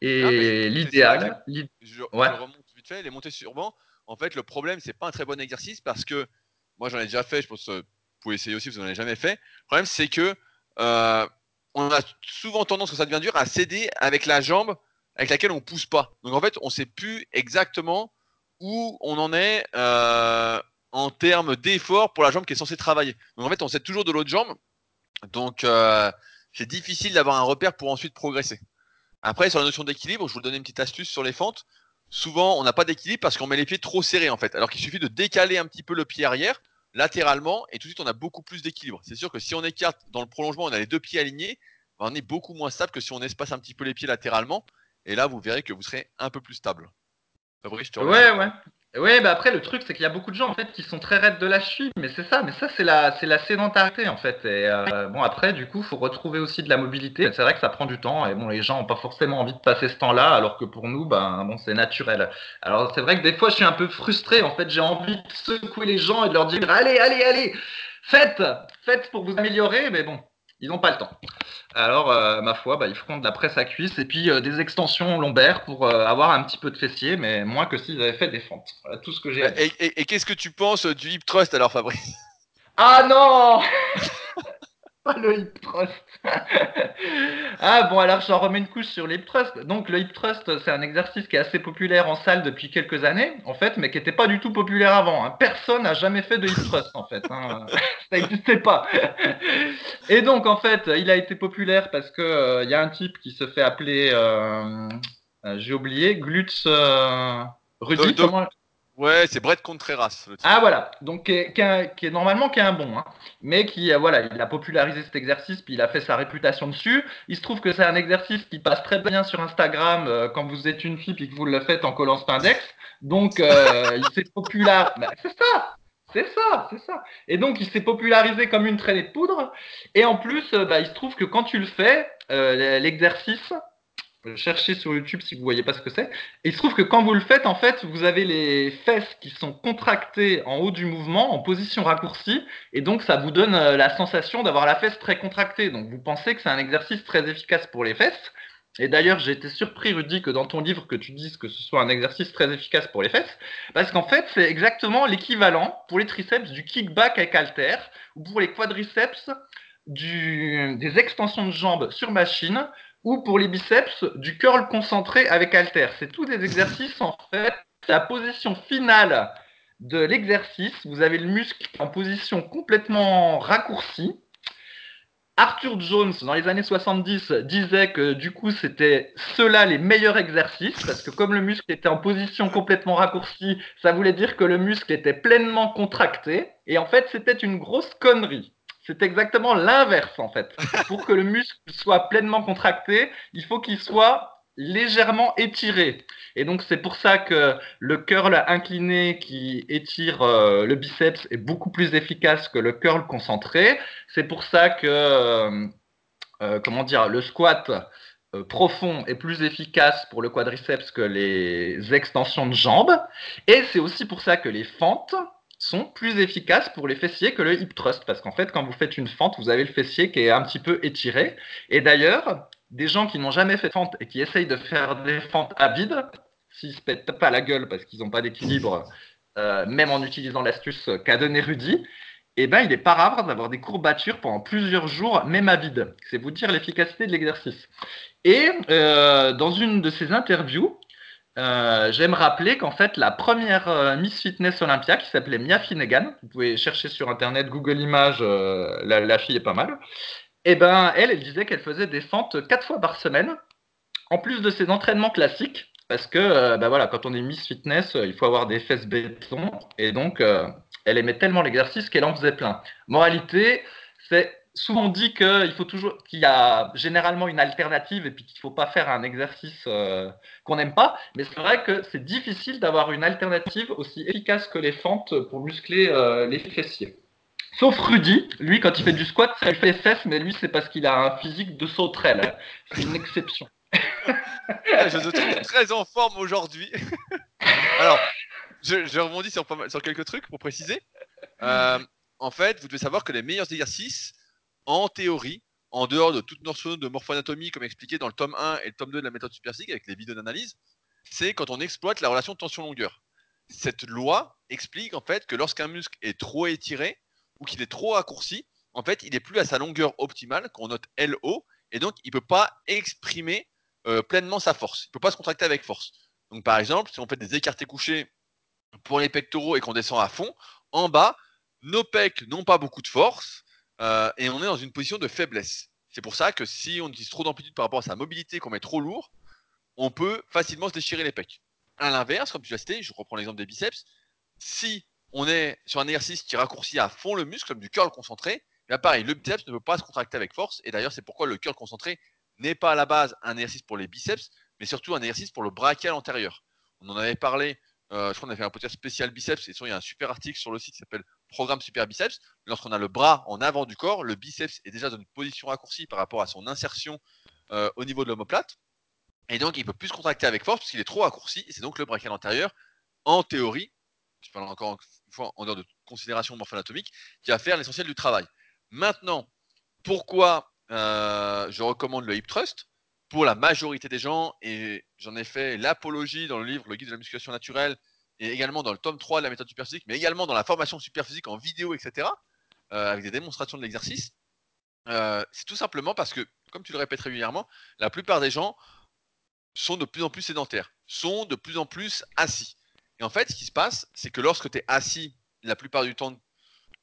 Et l'idéal. Je, ouais. je, remonte vite fait, les montées sur banc. En fait, le problème, c'est pas un très bon exercice parce que moi, j'en ai déjà fait. Je pense que vous pouvez essayer aussi, vous n'en avez jamais fait. Le problème, c'est que euh, on a souvent tendance, quand ça devient dur, à céder avec la jambe avec laquelle on pousse pas. Donc en fait, on ne sait plus exactement où on en est euh, en termes d'effort pour la jambe qui est censée travailler. Donc en fait, on cède toujours de l'autre jambe. Donc euh, c'est difficile d'avoir un repère pour ensuite progresser. Après, sur la notion d'équilibre, je vous donner une petite astuce sur les fentes. souvent on n'a pas d'équilibre parce qu'on met les pieds trop serrés en fait. Alors qu'il suffit de décaler un petit peu le pied arrière latéralement et tout de suite on a beaucoup plus d'équilibre. C'est sûr que si on écarte dans le prolongement, on a les deux pieds alignés, ben, on est beaucoup moins stable que si on espace un petit peu les pieds latéralement. Et là, vous verrez que vous serez un peu plus stable. Fabrice, tu Ouais, ouais. Ouais, bah après le truc c'est qu'il y a beaucoup de gens en fait qui sont très raides de la cheville, mais c'est ça, mais ça c'est la c'est la sédentarité en fait. Et euh, bon après du coup faut retrouver aussi de la mobilité. C'est vrai que ça prend du temps et bon les gens ont pas forcément envie de passer ce temps-là, alors que pour nous ben bon c'est naturel. Alors c'est vrai que des fois je suis un peu frustré en fait, j'ai envie de secouer les gens et de leur dire allez allez allez faites faites pour vous améliorer, mais bon ils n'ont pas le temps. Alors, euh, ma foi, bah, ils feront de la presse à cuisse et puis euh, des extensions lombaires pour euh, avoir un petit peu de fessier, mais moins que s'ils avaient fait des fentes. Voilà tout ce que j'ai dire. Et, et qu'est-ce que tu penses du hip thrust alors, Fabrice? Ah non (laughs) le hip thrust. (laughs) ah bon, alors j'en remets une couche sur le hip thrust. Donc le hip thrust, c'est un exercice qui est assez populaire en salle depuis quelques années, en fait, mais qui n'était pas du tout populaire avant. Hein. Personne n'a jamais fait de hip thrust, en fait. Hein. (laughs) Ça n'existait pas. (laughs) Et donc, en fait, il a été populaire parce qu'il euh, il y a un type qui se fait appeler, euh, euh, j'ai oublié, Glutz Rudy. Ouais, c'est Brett Contreras. Le ah voilà, donc qui est, normalement qui est un bon, hein. mais qui euh, voilà, il a popularisé cet exercice puis il a fait sa réputation dessus. Il se trouve que c'est un exercice qui passe très bien sur Instagram euh, quand vous êtes une fille et que vous le faites en collant cet index. Donc euh, (laughs) il s'est popularisé. Bah, c'est ça, c'est ça, c'est ça. Et donc, il s'est popularisé comme une traînée de poudre. Et en plus, bah, il se trouve que quand tu le fais, l'exercice, cherchez sur YouTube si vous voyez pas ce que c'est. Et il se trouve que quand vous le faites, en fait, vous avez les fesses qui sont contractées en haut du mouvement, en position raccourcie, et donc ça vous donne euh, la sensation d'avoir la fesse très contractée. Donc vous pensez que c'est un exercice très efficace pour les fesses. Et d'ailleurs, j'ai été surpris, Rudy, que dans ton livre, que tu dises que ce soit un exercice très efficace pour les fesses, parce qu'en fait, c'est exactement l'équivalent pour les triceps du kickback avec halter, ou pour les quadriceps des extensions de jambes sur machine, ou pour les biceps, du curl concentré avec halter. C'est tous des exercices en fait. La position finale de l'exercice, vous avez le muscle en position complètement raccourcie. Arthur Jones, dans les années 70, disait que du coup, c'était ceux-là les meilleurs exercices, parce que comme le muscle était en position complètement raccourcie, ça voulait dire que le muscle était pleinement contracté. Et en fait, c'était une grosse connerie. C'est exactement l'inverse en fait. (laughs) Pour que le muscle soit pleinement contracté, il faut qu'il soit légèrement étiré. Et donc c'est pour ça que le curl incliné qui étire euh, le biceps est beaucoup plus efficace que le curl concentré. C'est pour ça que euh, euh, comment dire le squat profond est plus efficace pour le quadriceps que les extensions de jambes. Et c'est aussi pour ça que les fentes sont plus efficaces pour les fessiers que le hip thrust. Parce qu'en fait, quand vous faites une fente, vous avez le fessier qui est un petit peu étiré. Et d'ailleurs, des gens qui n'ont jamais fait fente et qui essayent de faire des fentes à vide, s'ils se pètent pas la gueule parce qu'ils n'ont pas d'équilibre, euh, même en utilisant l'astuce qu'a donné Rudy, ben, il est pas rare d'avoir des courbatures pendant plusieurs jours, même à vide. C'est vous dire l'efficacité de l'exercice. Et euh, dans une de ses interviews, euh, j'aime rappeler qu'en fait, la première euh, Miss Fitness Olympia, qui s'appelait Mia Finnegan, vous pouvez chercher sur Internet, Google Images, euh, la, fille est pas mal, et eh ben elle, elle disait qu'elle faisait des fentes quatre fois par semaine, en plus de ses entraînements classiques, parce que ben voilà, quand on est Miss Fitness, il faut avoir des fesses béton, et donc elle aimait tellement l'exercice qu'elle en faisait plein. Moralité, c'est souvent dit qu'il faut toujours qu'il y a généralement une alternative et puis qu'il ne faut pas faire un exercice euh, qu'on n'aime pas. Mais c'est vrai que c'est difficile d'avoir une alternative aussi efficace que les fentes pour muscler euh, les fessiers. Sauf Rudy, lui quand il fait du squat, ça lui fait fesses, mais lui c'est parce qu'il a un physique de sauterelle. C'est une exception. Ah, je te trouve très en forme aujourd'hui. (laughs) Alors, je, rebondis sur, quelques trucs pour préciser. Euh, en fait, vous devez savoir que les meilleurs exercices, en théorie, en dehors de toute notion de morphoanatomie, comme expliqué dans le tome 1 et le tome 2 de la méthode superphysique avec les vidéos d'analyse, c'est quand on exploite la relation tension-longueur. Cette loi explique en fait que lorsqu'un muscle est trop étiré ou qu'il est trop raccourci, en fait, il n'est plus à sa longueur optimale, qu'on note LO, et donc il ne peut pas exprimer euh, pleinement sa force. Il ne peut pas se contracter avec force. Donc par exemple, si on fait des écartés couchés pour les pectoraux et qu'on descend à fond, en bas, nos pecs n'ont pas beaucoup de force, euh, et on est dans une position de faiblesse. C'est pour ça que si on utilise trop d'amplitude par rapport à sa mobilité, qu'on met trop lourd, on peut facilement se déchirer les pecs. à l'inverse, comme tu l'as cité, je reprends l'exemple des biceps, si on est sur un exercice qui raccourcit à fond le muscle, comme du curl concentré, bien pareil, le biceps ne peut pas se contracter avec force. Et d'ailleurs, c'est pourquoi le curl concentré n'est pas à la base un exercice pour les biceps, mais surtout un exercice pour le brachial antérieur. On en avait parlé, euh, je crois qu'on a fait un podcast spécial biceps, et il y a un super article sur le site qui s'appelle Programme Super Biceps. Lorsqu'on a le bras en avant du corps, le biceps est déjà dans une position raccourcie par rapport à son insertion euh, au niveau de l'omoplate. Et donc, il peut plus se contracter avec force parce qu'il est trop raccourci. Et c'est donc le brachial antérieur, en théorie, je parle encore une fois en dehors de considération morpho-anatomique, qui va faire l'essentiel du travail. Maintenant, pourquoi euh, je recommande le hip thrust? Pour la majorité des gens, et j'en ai fait l'apologie dans le livre Le guide de la musculation naturelle, et également dans le tome 3 de la méthode superphysique, mais également dans la formation superphysique en vidéo, etc., euh, avec des démonstrations de l'exercice, euh, c'est tout simplement parce que, comme tu le répètes régulièrement, la plupart des gens sont de plus en plus sédentaires, sont de plus en plus assis. Et en fait, ce qui se passe, c'est que lorsque tu es assis la plupart du temps,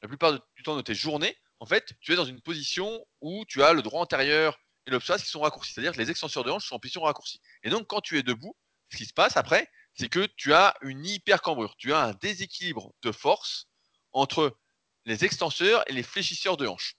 la plupart du temps de tes journées, en fait, tu es dans une position où tu as le droit antérieur et le qui sont raccourcis. C'est-à-dire que les extenseurs de hanches sont en position raccourcie. Et donc, quand tu es debout, ce qui se passe après, c'est que tu as une hypercambrure. Tu as un déséquilibre de force entre les extenseurs et les fléchisseurs de hanches.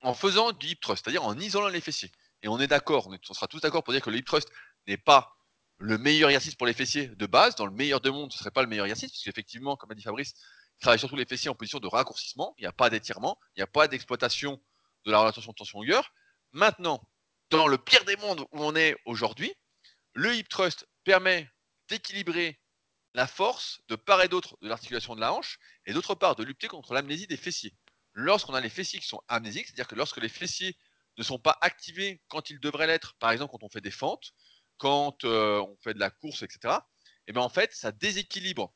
En faisant du hip thrust, c'est-à-dire en isolant les fessiers. Et on est d'accord, on, sera tous d'accord pour dire que le hip thrust n'est pas le meilleur exercice pour les fessiers de base. Dans le meilleur de monde, ce ne serait pas le meilleur exercice, puisqu'effectivement, comme a dit Fabrice, il travaille surtout les fessiers en position de raccourcissement. Il n'y a pas d'étirement, il n'y a pas d'exploitation de la relation tension-longueur. Maintenant, dans le pire des mondes où on est aujourd'hui, le hip thrust permet d'équilibrer la force de part et d'autre de l'articulation de la hanche et d'autre part de lutter contre l'amnésie des fessiers. Lorsqu'on a les fessiers qui sont amnésiques, c'est-à-dire que lorsque les fessiers ne sont pas activés quand ils devraient l'être, par exemple quand on fait des fentes, quand euh, on fait de la course, etc., et bien en fait, ça déséquilibre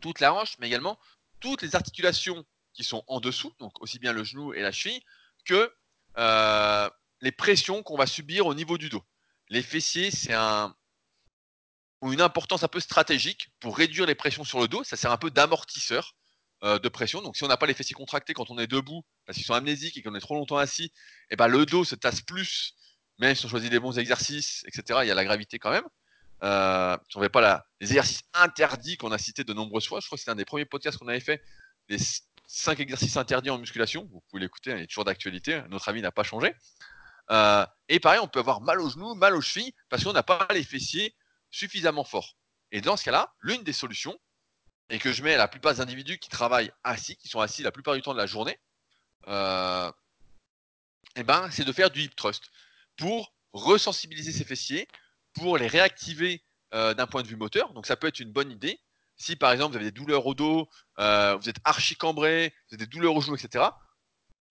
toute la hanche, mais également toutes les articulations qui sont en dessous, donc aussi bien le genou et la cheville, que euh, les pressions qu'on va subir au niveau du dos. Les fessiers, c'est un, ont une importance un peu stratégique pour réduire les pressions sur le dos. Ça sert un peu d'amortisseur euh, de pression. Donc, si on n'a pas les fessiers contractés quand on est debout, parce qu'ils sont amnésiques et qu'on est trop longtemps assis, et eh ben, le dos se tasse plus même si on choisit des bons exercices, etc., il y a la gravité quand même. Euh, si on ne fait pas les exercices interdits qu'on a cités de nombreuses fois, je crois que c'était un des premiers podcasts qu'on avait fait, les 5 exercices interdits en musculation, vous pouvez l'écouter, il est toujours d'actualité, notre avis n'a pas changé. Euh, et pareil, on peut avoir mal aux genoux, mal aux chevilles, parce qu'on n'a pas les fessiers suffisamment forts. Et dans ce cas-là, l'une des solutions, et que je mets à la plupart des individus qui travaillent assis, qui sont assis la plupart du temps de la journée, euh, eh ben, c'est de faire du hip thrust pour resensibiliser ces fessiers, pour les réactiver euh, d'un point de vue moteur. Donc ça peut être une bonne idée. Si par exemple vous avez des douleurs au dos, euh, vous êtes archi cambré, vous avez des douleurs au genou, etc.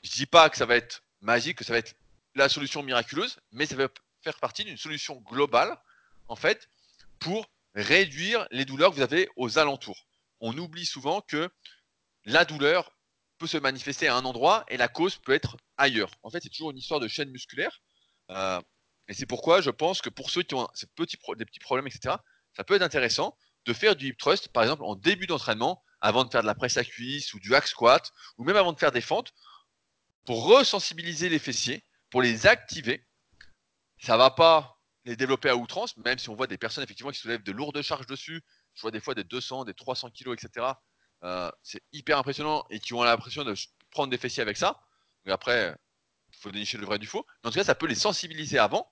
Je ne dis pas que ça va être magique, que ça va être la solution miraculeuse, mais ça va faire partie d'une solution globale, en fait, pour réduire les douleurs que vous avez aux alentours. On oublie souvent que la douleur peut se manifester à un endroit et la cause peut être ailleurs. En fait, c'est toujours une histoire de chaîne musculaire. Euh, et c'est pourquoi je pense que pour ceux qui ont ces petits des petits problèmes, etc., ça peut être intéressant de faire du hip thrust, par exemple, en début d'entraînement, avant de faire de la presse à cuisse ou du hack squat, ou même avant de faire des fentes, pour resensibiliser les fessiers, pour les activer. Ça va pas les développer à outrance, même si on voit des personnes effectivement qui soulèvent de lourdes charges dessus. Je vois des fois des 200, des 300 kilos, etc. Euh, c'est hyper impressionnant et qui ont l'impression de prendre des fessiers avec ça. Après, faut dénicher le vrai du faux. Mais en tout cas, ça peut les sensibiliser avant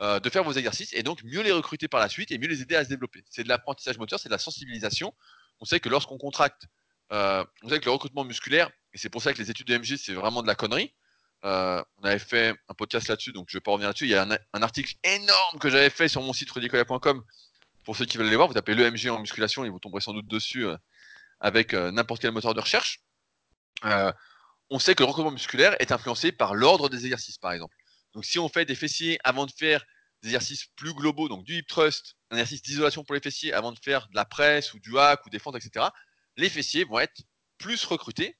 euh, de faire vos exercices et donc mieux les recruter par la suite et mieux les aider à se développer. C'est de l'apprentissage moteur, c'est de la sensibilisation. On sait que lorsqu'on contracte, euh, on sait que le recrutement musculaire, et c'est pour ça que les études de MG, c'est vraiment de la connerie. Euh, on avait fait un podcast là-dessus, donc je ne vais pas revenir là-dessus. Il y a un, article énorme que j'avais fait sur mon site rudicola.com. Pour ceux qui veulent les voir, vous tapez l'EMG en musculation et vous tomberez sans doute dessus avec n'importe quel moteur de recherche on sait que le recrutement musculaire est influencé par l'ordre des exercices, par exemple. Donc, si on fait des fessiers avant de faire des exercices plus globaux, donc du hip thrust, un exercice d'isolation pour les fessiers avant de faire de la presse ou du hack ou des fentes, etc., les fessiers vont être plus recrutés.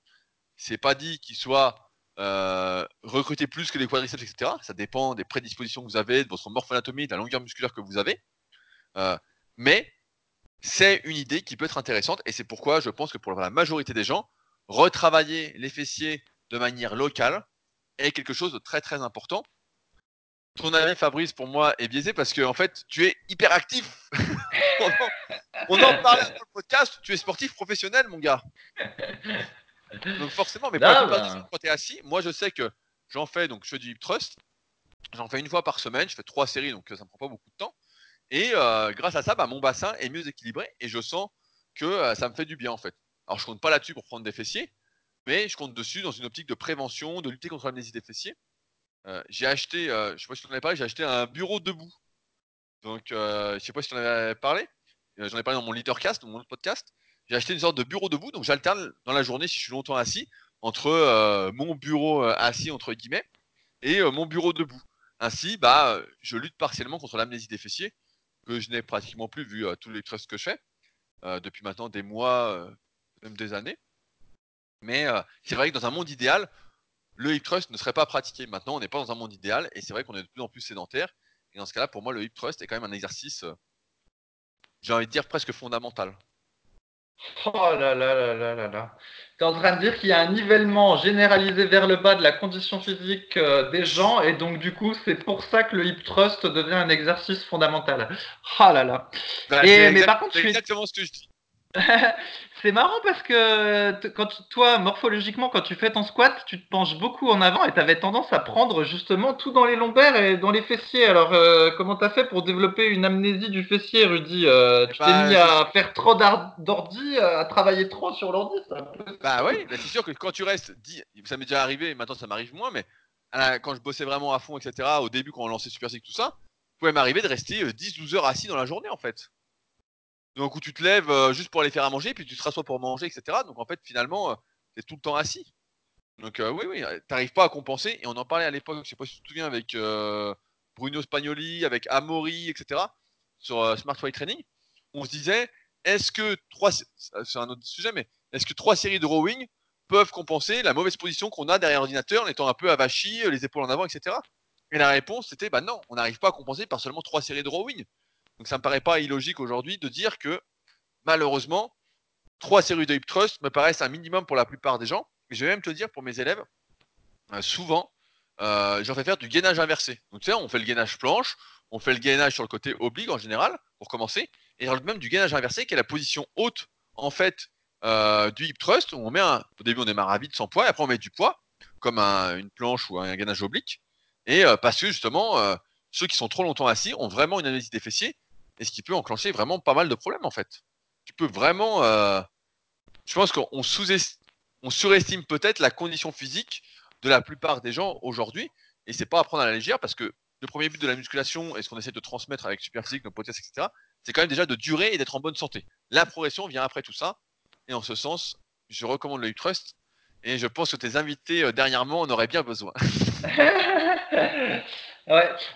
C'est pas dit qu'ils soient euh, recrutés plus que les quadriceps, etc. Ça dépend des prédispositions que vous avez, de votre morphoanatomie, de la longueur musculaire que vous avez. Euh, mais c'est une idée qui peut être intéressante et c'est pourquoi je pense que pour la majorité des gens, retravailler les fessiers de manière locale est quelque chose de très très important. ton avis, Fabrice, pour moi, est biaisé parce que en fait, tu es hyper actif. (laughs) on, en, parlait dans le podcast. Tu es sportif professionnel, mon gars. Donc forcément, mais pour la plupart bah. quand tu es assis, moi je sais que j'en fais donc je fais du hip thrust. J'en fais une fois par semaine. Je fais trois séries, donc ça me prend pas beaucoup de temps. Et euh, grâce à ça, bah, mon bassin est mieux équilibré et je sens que euh, ça me fait du bien en fait. Alors je compte pas là-dessus pour prendre des fessiers, mais je compte dessus dans une optique de prévention, de lutter contre l'amnésie des fessiers. Euh, j'ai acheté, je sais pas si tu en avais parlé, j'ai acheté un bureau debout. Donc je sais pas si tu en avais parlé. J'en ai parlé dans mon leadercast, dans mon podcast. J'ai acheté une sorte de bureau debout, donc j'alterne dans la journée si je suis longtemps assis entre mon bureau assis entre guillemets et mon bureau debout. Ainsi, bah, je lutte partiellement contre l'amnésie des fessiers que je n'ai pratiquement plus vu tous les trusts que je fais depuis maintenant des mois, même des années. Mais c'est vrai que dans un monde idéal, le hip thrust ne serait pas pratiqué. Maintenant, on n'est pas dans un monde idéal et c'est vrai qu'on est de plus en plus sédentaire. Et dans ce cas-là, pour moi, le hip thrust est quand même un exercice, j'ai envie de dire, presque fondamental. Oh là là là là là là. Tu es en train de dire qu'il y a un nivellement généralisé vers le bas de la condition physique euh, des gens et donc du coup c'est pour ça que le hip thrust devient un exercice fondamental. Oh là là. Bah, mais par contre, c'est exactement ce que je dis. (laughs) c'est marrant parce que quand toi, morphologiquement, quand tu fais ton squat, tu te penches beaucoup en avant et tu avais tendance à prendre justement tout dans les lombaires et dans les fessiers. Alors, euh, comment tu as fait pour développer une amnésie du fessier, Rudy euh, Tu t'es bah, mis à faire trop d'ordi, euh, à travailler trop sur l'ordi Bah oui, bah, c'est sûr que quand tu restes, ça m'est déjà arrivé, maintenant ça m'arrive moins, mais quand je bossais vraiment à fond, etc., au début quand on lançait Super Sick, tout ça, pouvait m'arriver de rester 10-12 heures assis dans la journée en fait. Donc où tu te lèves euh, juste pour aller faire à manger, puis tu te rassois pour manger, etc. Donc en fait, finalement, euh, tu es tout le temps assis. Donc euh, oui, oui, t'arrives pas à compenser. Et on en parlait à l'époque, je sais pas si tu te souviens, avec Bruno Spagnoli, avec Amori, etc. sur Smart Way Training. On se disait, est-ce que trois, c'est un autre sujet, mais est-ce que trois séries de rowing peuvent compenser la mauvaise position qu'on a derrière l'ordinateur en étant un peu avachi, les épaules en avant, etc. Et la réponse c'était, bah non, on n'arrive pas à compenser par seulement trois séries de rowing. Donc ça me paraît pas illogique aujourd'hui de dire que malheureusement, trois séries de hip thrust me paraissent un minimum pour la plupart des gens. Et je vais même te dire pour mes élèves, euh, souvent, euh, j'en fais faire du gainage inversé. Donc tu sais, on fait le gainage planche, on fait le gainage sur le côté oblique en général, pour commencer, et même du gainage inversé qui est la position haute en fait euh, du hip thrust, où on met un, au début on démarre à vide sans poids, et après on met du poids, comme une planche ou un gainage oblique, et parce que justement, ceux qui sont trop longtemps assis ont vraiment une analyse des fessiers, et ce qui peut enclencher vraiment pas mal de problèmes en fait. Tu peux vraiment. Euh, je pense qu'on surestime peut-être la condition physique de la plupart des gens aujourd'hui, et c'est pas à prendre à la légère parce que le premier but de la musculation et ce qu'on essaie de transmettre avec Superphysique, nos podcasts, etc., c'est quand même déjà de durer et d'être en bonne santé. La progression vient après tout ça, et en ce sens, je recommande le Hip Trust, et je pense que tes invités euh, derrière moi en auraient bien besoin. (laughs) (laughs)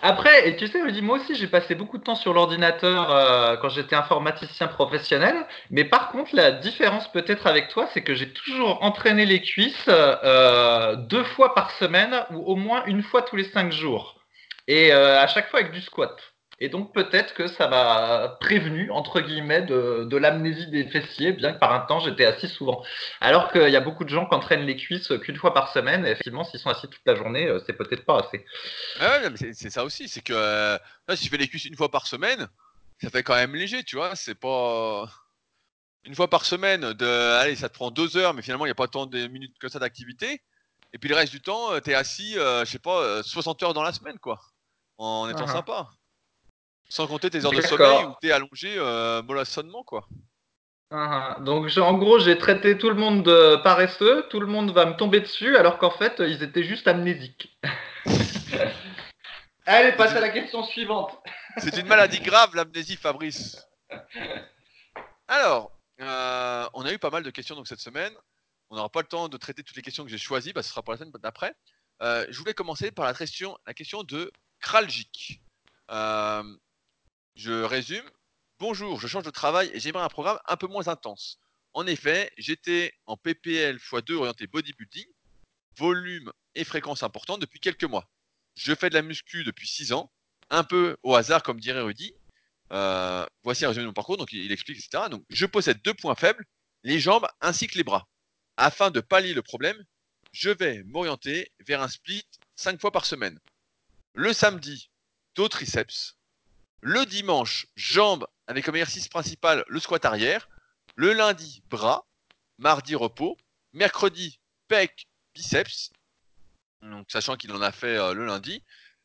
Après, et tu sais, moi aussi, j'ai passé beaucoup de temps sur l'ordinateur euh, quand j'étais informaticien professionnel. Mais par contre, la différence peut-être avec toi, c'est que j'ai toujours entraîné les cuisses euh, deux fois par semaine ou au moins une fois tous les cinq jours. Et euh, à chaque fois avec du squat. Et donc peut-être que ça m'a prévenu, entre guillemets, de, de l'amnésie des fessiers, bien que par un temps j'étais assis souvent. Alors qu'il y a beaucoup de gens qui entraînent les cuisses qu'une fois par semaine, et effectivement, s'ils sont assis toute la journée, euh, c'est peut-être pas assez. Ah ouais, c'est ça aussi, c'est que euh, si je fais les cuisses une fois par semaine, ça fait quand même léger, tu vois, c'est pas... Une fois par semaine, de, allez, ça te prend deux heures, mais finalement, il n'y a pas tant de minutes que ça d'activité. Et puis le reste du temps, euh, tu es assis, je sais pas, 60 heures dans la semaine, quoi, en étant ah ah. sympa. Sans compter tes heures de sommeil où t'es allongé euh, mollassonnement, quoi. Ah, donc en gros, j'ai traité tout le monde de paresseux, tout le monde va me tomber dessus, alors qu'en fait, ils étaient juste amnésiques. (laughs) Allez, passe à la question suivante. C'est une maladie grave, l'amnésie, Fabrice. (laughs) Alors, euh, on a eu pas mal de questions donc cette semaine. On n'aura pas le temps de traiter toutes les questions que j'ai choisies, bah, ce sera pour la semaine d'après. Euh, je voulais commencer par la question, la question de Kraljic. Euh, je résume. Bonjour, je change de travail et j'aimerais un programme un peu moins intense. En effet, j'étais en PPL x2 orienté bodybuilding, volume et fréquence importante depuis quelques mois. Je fais de la muscu depuis 6 ans, un peu au hasard comme dirait Rudy. Euh, voici un résumé de mon parcours, donc il, explique, etc. Donc je possède deux points faibles, les jambes ainsi que les bras. Afin de pallier le problème, je vais m'orienter vers un split 5 fois par semaine. Le samedi, dos triceps. Le dimanche, jambes avec comme exercice principal le squat arrière. Le lundi, bras. Mardi, repos. Mercredi, pec, biceps. Donc, sachant qu'il en a fait euh, le lundi.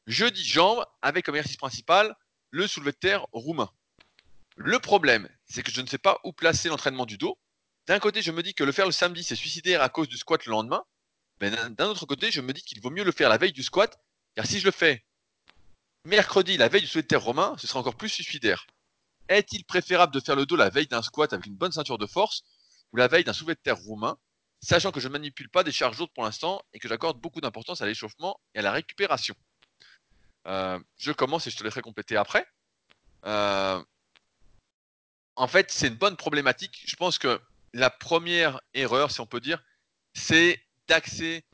Jeudi, jambes avec comme exercice principal le soulevé de terre roumain. Le problème, c'est que je ne sais pas où placer l'entraînement du dos. D'un côté, je me dis que le faire le samedi, c'est suicidaire à cause du squat le lendemain. Mais d'un autre côté, je me dis qu'il vaut mieux le faire la veille du squat, car si je le fais mercredi, la veille du soulevé de terre romain, ce sera encore plus suicidaire. Est-il préférable de faire le dos la veille d'un squat avec une bonne ceinture de force ou la veille d'un soulevé de terre roumain, sachant que je ne manipule pas des charges lourdes pour l'instant et que j'accorde beaucoup d'importance à l'échauffement et à la récupération? Euh, Je commence et je te laisserai compléter après. Euh, en fait, c'est une bonne problématique. Je pense que la première erreur, si on peut dire, c'est d'axer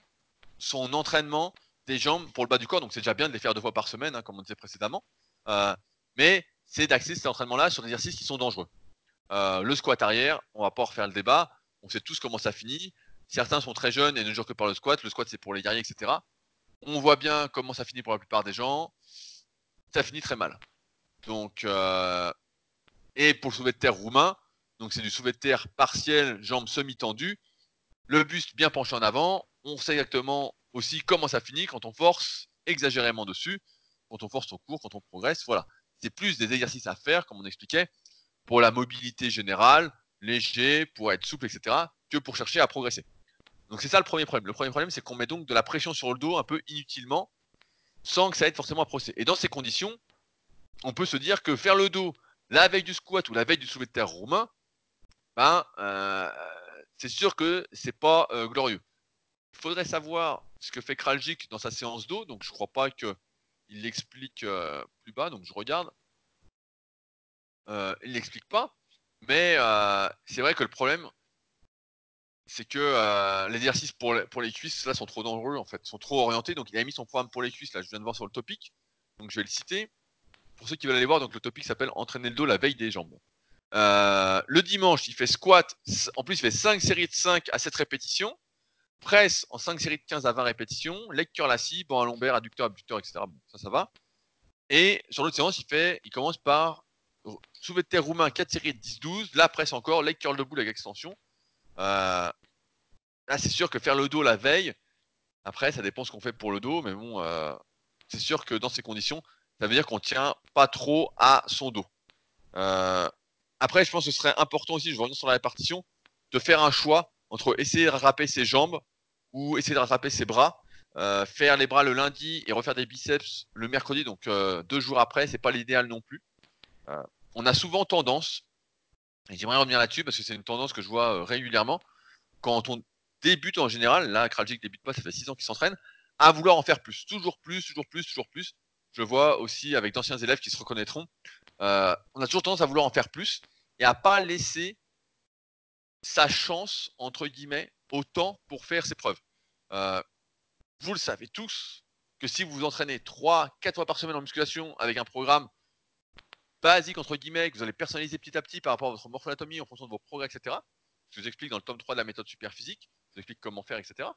son entraînement des jambes pour le bas du corps. Donc, c'est déjà bien de les faire deux fois par semaine, hein, comme on disait précédemment. Euh, mais c'est d'axer cet entraînement-là sur des exercices qui sont dangereux. Euh, le squat arrière, on va pas refaire le débat. On sait tous comment ça finit. Certains sont très jeunes et ne jouent que par le squat. Le squat, c'est pour les guerriers, etc. On voit bien comment ça finit pour la plupart des gens. Ça finit très mal. Donc, euh, et pour le soulevé de terre roumain, donc c'est du soulevé de terre partiel, jambes semi-tendues, le buste bien penché en avant. On sait exactement aussi comment ça finit quand on force exagérément dessus, quand on force au cours, quand on progresse. Voilà. C'est plus des exercices à faire, comme on expliquait, pour la mobilité générale, léger, pour être souple, etc., que pour chercher à progresser. Donc c'est ça le premier problème. Le premier problème, c'est qu'on met donc de la pression sur le dos un peu inutilement, sans que ça aide forcément à progresser. Et dans ces conditions, on peut se dire que faire le dos la veille du squat ou la veille du soulevé de terre roumain, ben, euh, c'est sûr que c'est pas euh, glorieux. Il faudrait savoir ce que fait Kraljic dans sa séance d'eau, donc je crois pas qu'il l'explique euh, plus bas, donc je regarde. il l'explique pas, mais c'est vrai que le problème, c'est que les exercices pour, pour les cuisses là sont trop dangereux en fait, sont trop orientés. Donc il a mis son programme pour les cuisses là, je viens de voir sur le topic, donc je vais le citer. Pour ceux qui veulent aller voir, donc le topic s'appelle entraîner le dos la veille des jambes. Euh, le dimanche, il fait squat. En plus, il fait 5 séries de 5 à 7 répétitions. Presse en 5 séries de 15 à 20 répétitions. Leg curl assis, banc à lombaire, adducteur, abducteur, etc. Ça, ça va. Et sur l'autre séance, il, fait, il commence par soulevé terre roumain, 4 séries de 10-12. Là, presse encore, leg curl debout avec extension. Euh, là, c'est sûr que faire le dos la veille, après, ça dépend ce qu'on fait pour le dos, mais bon, euh, c'est sûr que dans ces conditions, ça veut dire qu'on tient pas trop à son dos. Euh, après, je pense que ce serait important aussi, je reviens sur la répartition, de faire un choix entre essayer de rattraper ses jambes ou essayer de rattraper ses bras. Euh, faire les bras le lundi et refaire des biceps le mercredi, donc euh, deux jours après, c'est pas l'idéal non plus. on a souvent tendance, et j'aimerais revenir là-dessus parce que c'est une tendance que je vois régulièrement, quand on débute en général, là, Kraljic débute pas, ça fait six ans qu'il s'entraîne, à vouloir en faire plus, toujours plus, toujours plus, toujours plus je vois aussi avec d'anciens élèves qui se reconnaîtront, euh, on a toujours tendance à vouloir en faire plus et à pas laisser sa chance, entre guillemets, au temps pour faire ses preuves. Euh, vous le savez tous, que si vous vous entraînez 3, 4 fois par semaine en musculation avec un programme basique, entre guillemets, que vous allez personnaliser petit à petit par rapport à votre morphologie en fonction de vos progrès, etc. Je vous explique dans le tome 3 de la méthode super physique, je vous explique comment faire, etc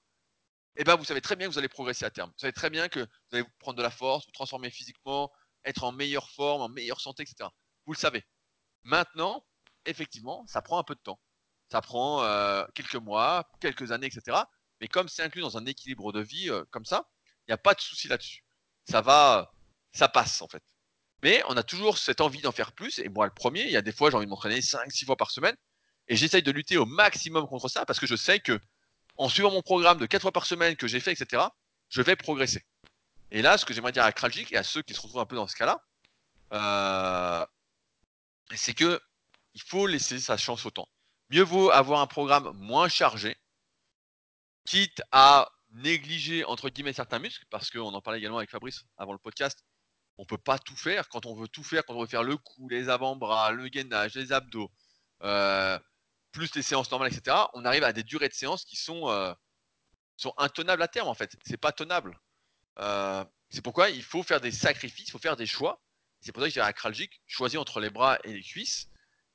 eh ben, vous savez très bien que vous allez progresser à terme. Vous savez très bien que vous allez prendre de la force, vous transformer physiquement, être en meilleure forme, en meilleure santé, etc. Vous le savez. Maintenant, effectivement, ça prend un peu de temps. Ça prend euh, quelques mois, quelques années, etc. Mais comme c'est inclus dans un équilibre de vie euh, comme ça, il n'y a pas de souci là-dessus. Ça va, ça passe en fait. Mais on a toujours cette envie d'en faire plus. Et moi, le premier, il y a des fois, j'ai envie de m'entraîner 5-6 fois par semaine. Et j'essaye de lutter au maximum contre ça parce que je sais que en suivant mon programme de 4 fois par semaine que j'ai fait, etc., je vais progresser. Et là, ce que j'aimerais dire à Kraljic et à ceux qui se retrouvent un peu dans ce cas-là, euh, c'est que il faut laisser sa chance au temps. Mieux vaut avoir un programme moins chargé, quitte à négliger entre guillemets certains muscles, parce qu'on en parlait également avec Fabrice avant le podcast. On peut pas tout faire. Quand on veut tout faire, quand on veut faire le cou, les avant-bras, le gainage, les abdos, euh, plus les séances normales, etc., on arrive à des durées de séances qui sont, euh, intenables à terme, en fait. C'est pas tenable. Euh, c'est pourquoi il faut faire des sacrifices, il faut faire des choix. C'est pour ça que dirais à Kraljic, choisis entre les bras et les cuisses.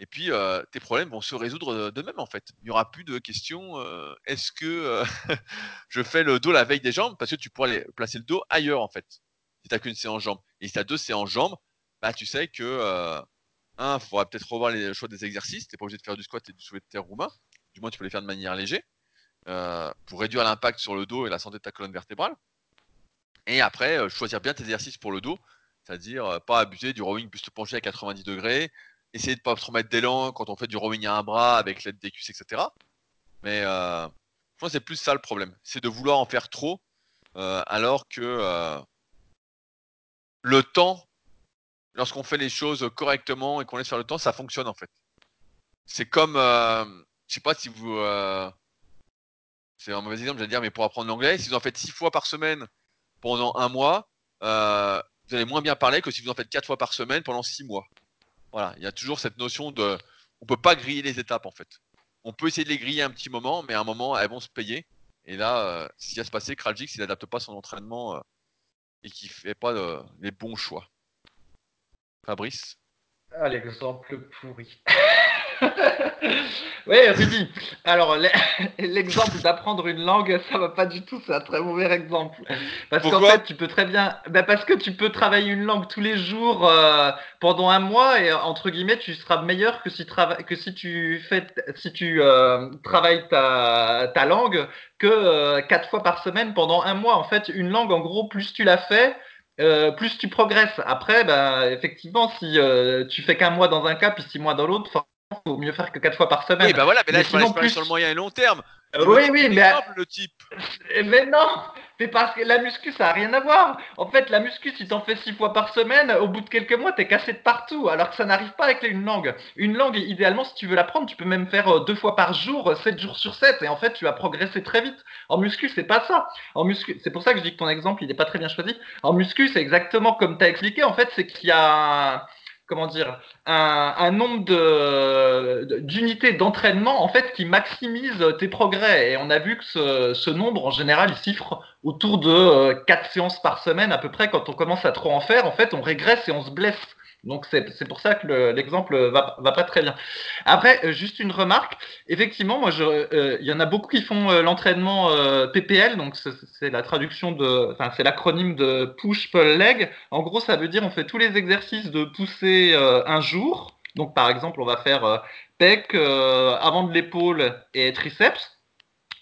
Et puis, tes problèmes vont se résoudre d'eux-mêmes, en fait. Il n'y aura plus de questions est-ce que (laughs) je fais le dos la veille des jambes? Parce que tu pourras placer le dos ailleurs, en fait. si tu n'as qu'une séance jambes. Et si tu as deux séances jambes, bah, tu sais que, un, il faudra peut-être revoir les choix des exercices. Tu n'es pas obligé de faire du squat et du soulevé de terre roumain. Du moins, tu peux les faire de manière légère pour réduire l'impact sur le dos et la santé de ta colonne vertébrale. Et après, choisir bien tes exercices pour le dos, c'est-à-dire pas abuser du rowing buste penché à 90 degrés, essayer de pas se remettre d'élan quand on fait du rowing à un bras avec l'aide des cuisses, etc. Mais euh, je pense que c'est plus ça le problème. C'est de vouloir en faire trop euh, alors que euh, le temps, lorsqu'on fait les choses correctement et qu'on laisse faire le temps, ça fonctionne en fait. C'est comme, euh, je sais pas si vous, c'est un mauvais exemple, j'allais dire, mais pour apprendre l'anglais, si vous en faites six fois par semaine pendant un mois, vous allez moins bien parler que si vous en faites quatre fois par semaine pendant six mois. Voilà, il y a toujours cette notion de, on peut pas griller les étapes en fait. On peut essayer de les griller un petit moment, mais à un moment, elles vont se payer. Et là, euh, ce qui va se passer, Kraljic, s'il n'adapte pas son entraînement euh, et qu'il fait pas euh, les bons choix. Fabrice? Ah, l'exemple pourri. (laughs) (laughs) oui, Rudy. Alors, l'e- (laughs) l'exemple d'apprendre une langue, ça va pas du tout. C'est un très mauvais exemple. Parce qu'en fait, tu peux très bien. Ben parce que tu peux travailler une langue tous les jours euh, pendant un mois et entre guillemets, tu seras meilleur que si, trava- que si tu fais, si tu euh, travailles ta, ta langue que euh, quatre fois par semaine pendant un mois. En fait, une langue, en gros, plus tu la fais. euh, plus tu progresses. Après, ben, effectivement, si euh, tu fais qu'un mois dans un cas, puis six mois dans l'autre, faut mieux faire que quatre fois par semaine. Oui, bah voilà, mais là, Mais je sinon, plus- sur le moyen et long terme. Euh, Il oui, oui, mais, exemple, le type. mais non, mais parce que la muscu, ça a rien à voir. En fait, la muscu, si t'en fais six fois par semaine, au bout de quelques mois, t'es cassé de partout. Alors que ça n'arrive pas avec une langue. Une langue, idéalement, si tu veux l'apprendre, tu peux même faire euh, deux fois par jour, euh, sept jours sur sept, et en fait, tu vas progresser très vite. En muscu, c'est pas ça. En muscu, c'est pour ça que je dis que ton exemple, il est pas très bien choisi. En muscu, c'est exactement comme t'as expliqué. En fait, c'est qu'il y a un- comment dire un, nombre d'unités d'entraînement en fait qui maximise tes progrès. Et on a vu que ce, nombre en général il chiffre autour de euh, 4 séances par semaine à peu près. Quand on commence à trop en faire en fait on régresse et on se blesse donc c'est pour ça que le- l'exemple va, va pas très bien après euh, juste une remarque effectivement moi euh, il y en a beaucoup qui font euh, l'entraînement PPL donc c'est la traduction de enfin c'est l'acronyme de push pull leg en gros, ça veut dire on fait tous les exercices de poussée euh, un jour. Donc, par exemple, on va faire pec, avant de l'épaule et triceps.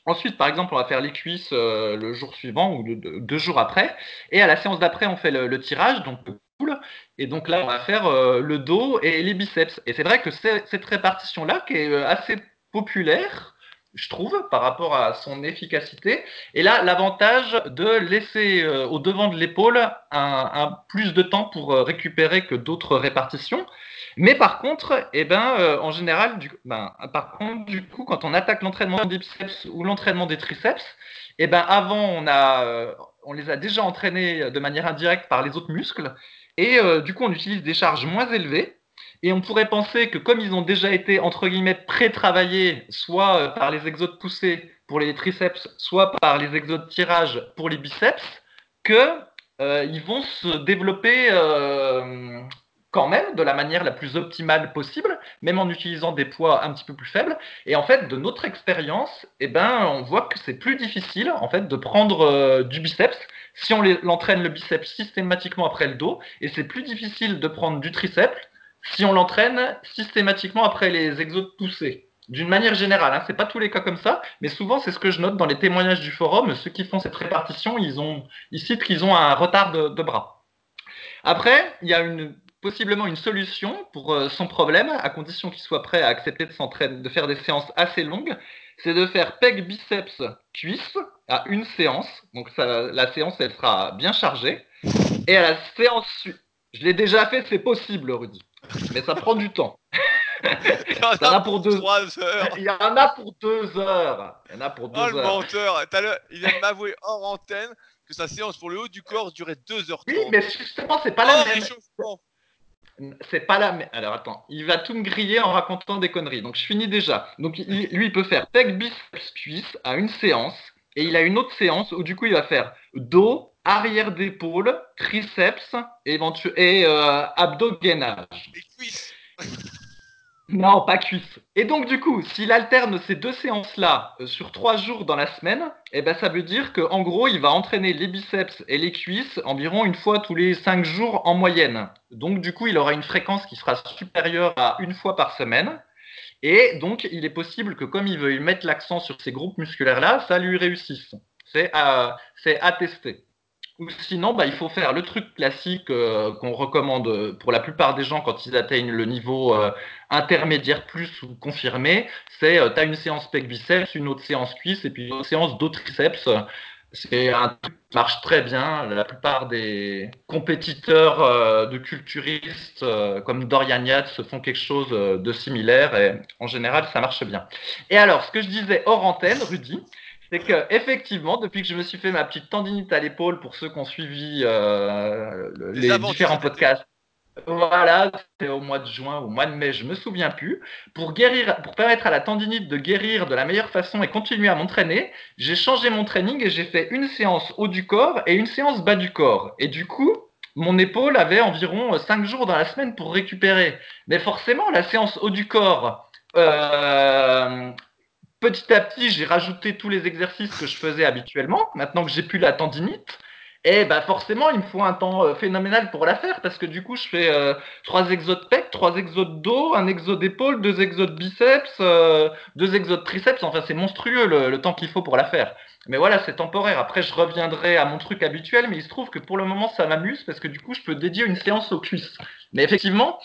Ensuite, par exemple, on va faire les cuisses le jour suivant ou deux jours après. Et à la séance d'après, on fait le, le tirage, donc. Et donc là, on va faire euh, le dos et les biceps. Et c'est vrai que cette répartition-là qui est euh, assez populaire, je trouve, par rapport à son efficacité. Et là, l'avantage de laisser euh, au devant de l'épaule un, plus de temps pour récupérer que d'autres répartitions. Mais par contre, eh ben, en général, du, ben, par contre, du coup, quand on attaque l'entraînement des biceps ou l'entraînement des triceps, eh ben, avant, on, a, on les a déjà entraînés de manière indirecte par les autres muscles. Et euh, du coup, on utilise des charges moins élevées. Et on pourrait penser que comme ils ont déjà été, entre guillemets, pré-travaillés, soit euh, par les exos de poussée pour les triceps, soit par les exos de tirage pour les biceps, que euh, ils vont se développer euh, quand même de la manière la plus optimale possible, même en utilisant des poids un petit peu plus faibles. Et en fait, de notre expérience, eh ben, on voit que c'est plus difficile en fait de prendre euh, du biceps si on l'entraîne le biceps systématiquement après le dos, et c'est plus difficile de prendre du triceps si on l'entraîne systématiquement après les exos de poussée. D'une manière générale, hein, c'est pas tous les cas comme ça, mais souvent c'est ce que je note dans les témoignages du forum. Ceux qui font cette répartition, ils ont, ils citent qu'ils ont un retard de bras. Après, il y a une, possiblement une solution pour euh, son problème, à condition qu'il soit prêt à accepter de s'entraîner, de faire des séances assez longues, c'est de faire pec biceps cuisse à une séance. Donc ça, la séance, elle sera bien chargée. Et à la séance, su- je l'ai déjà fait, c'est possible, Rudy, mais ça prend du temps. (laughs) Il y en a en a pour deux. 3 heures. Il y en a pour deux heures. Il y en a pour deux Oh le heures. menteur à l'heure, Il vient de m'avouer hors antenne que sa séance pour le haut du corps durait 2h30. Oui, mais justement, c'est pas la Hors même. C'est pas la même. Alors attends, il va tout me griller en racontant des conneries. Donc je finis déjà. Donc lui, il peut faire pec biceps cuisse à une séance et il a une autre séance où du coup il va faire dos, arrière d'épaule, triceps et, euh, gainage. Non, pas cuisse. Et donc du coup, s'il alterne ces deux séances-là euh, sur trois jours dans la semaine, eh ben ça veut dire qu'en gros, il va entraîner les biceps et les cuisses environ une fois tous les cinq jours en moyenne. Donc du coup, il aura une fréquence qui sera supérieure à une fois par semaine. Et donc, il est possible que comme il veut mettre l'accent sur ces groupes musculaires-là, ça lui réussisse. C'est à, à tester. Ou sinon, bah, il faut faire le truc classique euh, qu'on recommande pour la plupart des gens quand ils atteignent le niveau euh, intermédiaire plus ou confirmé. C'est euh, tu as une séance pec biceps, une autre séance cuisse et puis une autre séance dos triceps. C'est un truc qui marche très bien. La plupart des compétiteurs euh, de culturistes euh, comme Dorian Yates font quelque chose euh, de similaire et en général, ça marche bien. Et alors, ce que je disais hors antenne, Rudy, c'est que effectivement, depuis que je me suis fait ma petite tendinite à l'épaule, pour ceux qui ont suivi les différents podcasts, voilà, c'était au mois de juin, au mois de mai, je me souviens plus. Pour guérir, pour permettre à la tendinite de guérir de la meilleure façon et continuer à m'entraîner, j'ai changé mon training et j'ai fait une séance haut du corps et une séance bas du corps. Et du coup, mon épaule avait environ 5 jours dans la semaine pour récupérer. Mais forcément, la séance haut du corps, euh, petit à petit, j'ai rajouté tous les exercices que je faisais habituellement, maintenant que j'ai plus la tendinite. Et bah forcément, il me faut un temps euh, phénoménal pour la faire parce que du coup, je fais euh, trois exos de pec, trois exos de dos, un exo d'épaule, deux exos biceps, euh, deux exos triceps. Enfin, c'est monstrueux le temps qu'il faut pour la faire. Mais voilà, c'est temporaire. Après, je reviendrai à mon truc habituel, mais il se trouve que pour le moment, ça m'amuse parce que du coup, je peux dédier une séance aux cuisses. Mais effectivement,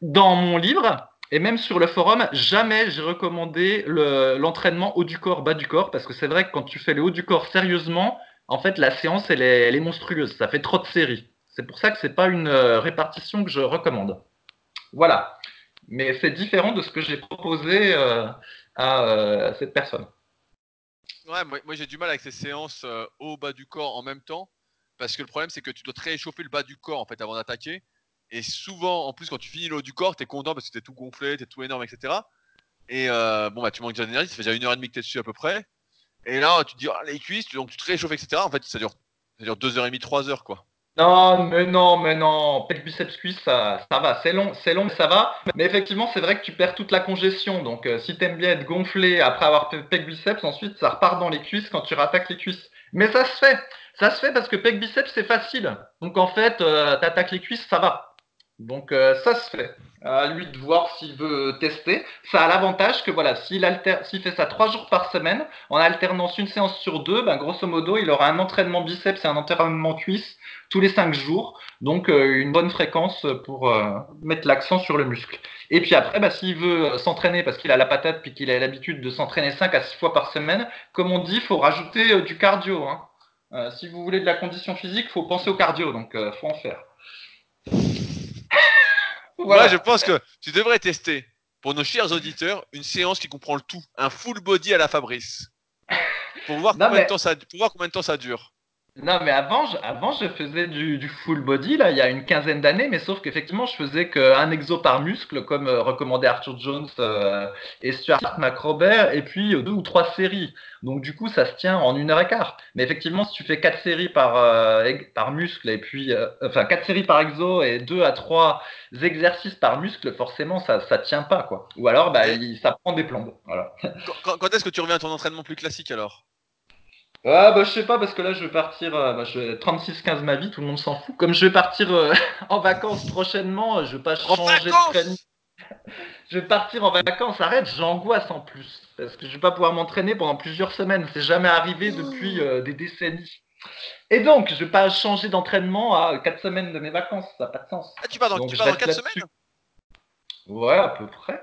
dans mon livre, et même sur le forum, jamais j'ai recommandé le- l'entraînement haut du corps, bas du corps, parce que c'est vrai que quand tu fais le haut du corps sérieusement, en fait, la séance, elle est, monstrueuse. Ça fait trop de séries. C'est pour ça que c'est pas une euh, répartition que je recommande. Voilà. Mais c'est différent de ce que j'ai proposé euh, à euh, cette personne. Ouais, moi, j'ai du mal avec ces séances haut bas du corps en même temps parce que le problème c'est que tu dois très réchauffer le bas du corps en fait avant d'attaquer et souvent en plus quand tu finis le haut du corps t'es content parce que t'es tout gonflé, t'es tout énorme etc. Et euh, bon bah tu manques déjà d'énergie, ça fait déjà une heure et demie que t'es dessus à peu près. Et là tu te dis ah, les cuisses, donc tu te réchauffes etc. En fait ça dure ça dure deux heures et demie, trois heures quoi. Non, mais non, mais non. Pec biceps cuisse, ça, ça va. C'est long, c'est long, mais ça va. Mais effectivement, c'est vrai que tu perds toute la congestion. Donc, euh, si t'aimes bien être gonflé après avoir pec biceps, ensuite ça repart dans les cuisses quand tu rattaques les cuisses. Mais ça se fait. Ça se fait parce que pec biceps c'est facile. Donc en fait, euh, t'attaques les cuisses, ça va. Donc euh, ça se fait. À lui de voir s'il veut tester. Ça a l'avantage que voilà, s'il fait ça trois jours par semaine, en alternance une séance sur deux, ben, grosso modo, il aura un entraînement biceps et un entraînement cuisse tous les cinq jours. Donc euh, une bonne fréquence pour euh, mettre l'accent sur le muscle. Et puis après, ben, s'il veut s'entraîner parce qu'il a la patate puis qu'il a l'habitude de s'entraîner 5 à 6 fois par semaine, comme on dit, il faut rajouter du cardio. Hein. Si vous voulez de la condition physique, il faut penser au cardio, donc euh, faut en faire. Voilà. Moi je pense que tu devrais tester pour nos chers auditeurs une séance qui comprend le tout, un full body à la Fabrice. Pour voir, Non, combien, mais- de temps ça, pour voir combien de temps ça dure. Non, mais avant, je, avant, je faisais du, du full body, là, il y a une quinzaine d'années, mais sauf qu'effectivement, je faisais qu'un exo par muscle, comme euh, recommandait Arthur Jones euh, et Stuart McRobert, et puis euh, deux ou trois séries. Donc, du coup, ça se tient en une heure et quart. Mais effectivement, si tu fais quatre séries par, muscle, et puis, enfin, quatre séries par exo et deux à trois exercices par muscle, forcément, ça, ça tient pas, quoi. Ou alors, bah, il- ça prend des plombes. Voilà. Quand, quand- quand est-ce que tu reviens à ton entraînement plus classique alors? Ah bah je sais pas parce que là je vais partir euh, bah, je vais 36-15 ma vie, tout le monde s'en fout. Comme je vais partir euh, (laughs) en vacances prochainement, euh, je vais pas changer de training. (laughs) Je vais partir en vacances, arrête, j'angoisse en plus. Parce que je vais pas pouvoir m'entraîner pendant plusieurs semaines. C'est jamais arrivé depuis euh, des décennies. Et donc, je vais pas changer d'entraînement à 4 semaines de mes vacances, ça n'a pas de sens. Ah tu pars dans, Donc, tu pars dans reste 4 là-dessus. semaines Ouais, à peu près.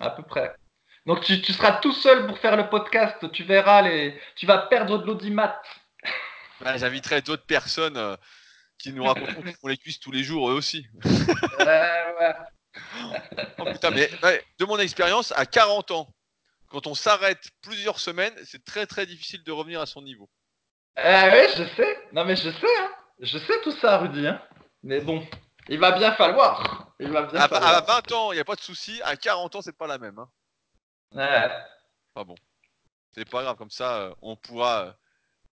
À peu près. Donc tu, tu seras tout seul pour faire le podcast, tu verras les. Tu vas perdre de l'audimat. (laughs) Bah, J'inviterai d'autres personnes euh, qui nous raconteront qu'ils font les cuisses tous les jours eux aussi. (laughs) Oh putain, mais ouais, de mon expérience, à 40 ans, quand on s'arrête plusieurs semaines, c'est très très difficile de revenir à son niveau. Euh, ouais, je sais. Non, mais je sais, hein. Je sais tout ça, Rudy, hein. Mais bon, il va bien falloir. Il va bien À, à falloir. 20 ans, il n'y a pas de souci. À 40 ans, c'est pas la même. Hein. Ouais. Enfin bon, c'est pas grave. Comme ça, euh, on pourra euh,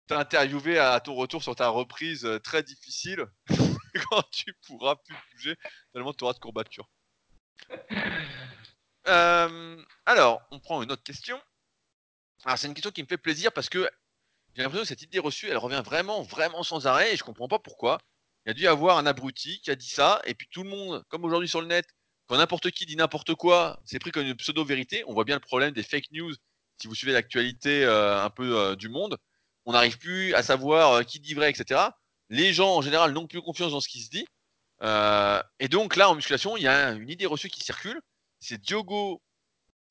t'interviewer à ton retour sur ta reprise euh, très difficile (laughs) quand tu pourras plus bouger tellement tu auras de courbatures. (laughs) Euh, alors, on prend une autre question. Alors, c'est une question qui me fait plaisir parce que j'ai l'impression que cette idée reçue, elle revient vraiment, vraiment sans arrêt et je comprends pas pourquoi. Il y a dû y avoir un abruti qui a dit ça et puis tout le monde, comme aujourd'hui sur le net, quand n'importe qui dit n'importe quoi, c'est pris comme une pseudo-vérité. On voit bien le problème des fake news si vous suivez l'actualité euh, un peu euh, du monde. On n'arrive plus à savoir euh, qui dit vrai, etc. Les gens, en général, n'ont plus confiance dans ce qui se dit. et donc là, en musculation, il y a une idée reçue qui circule. C'est Diogo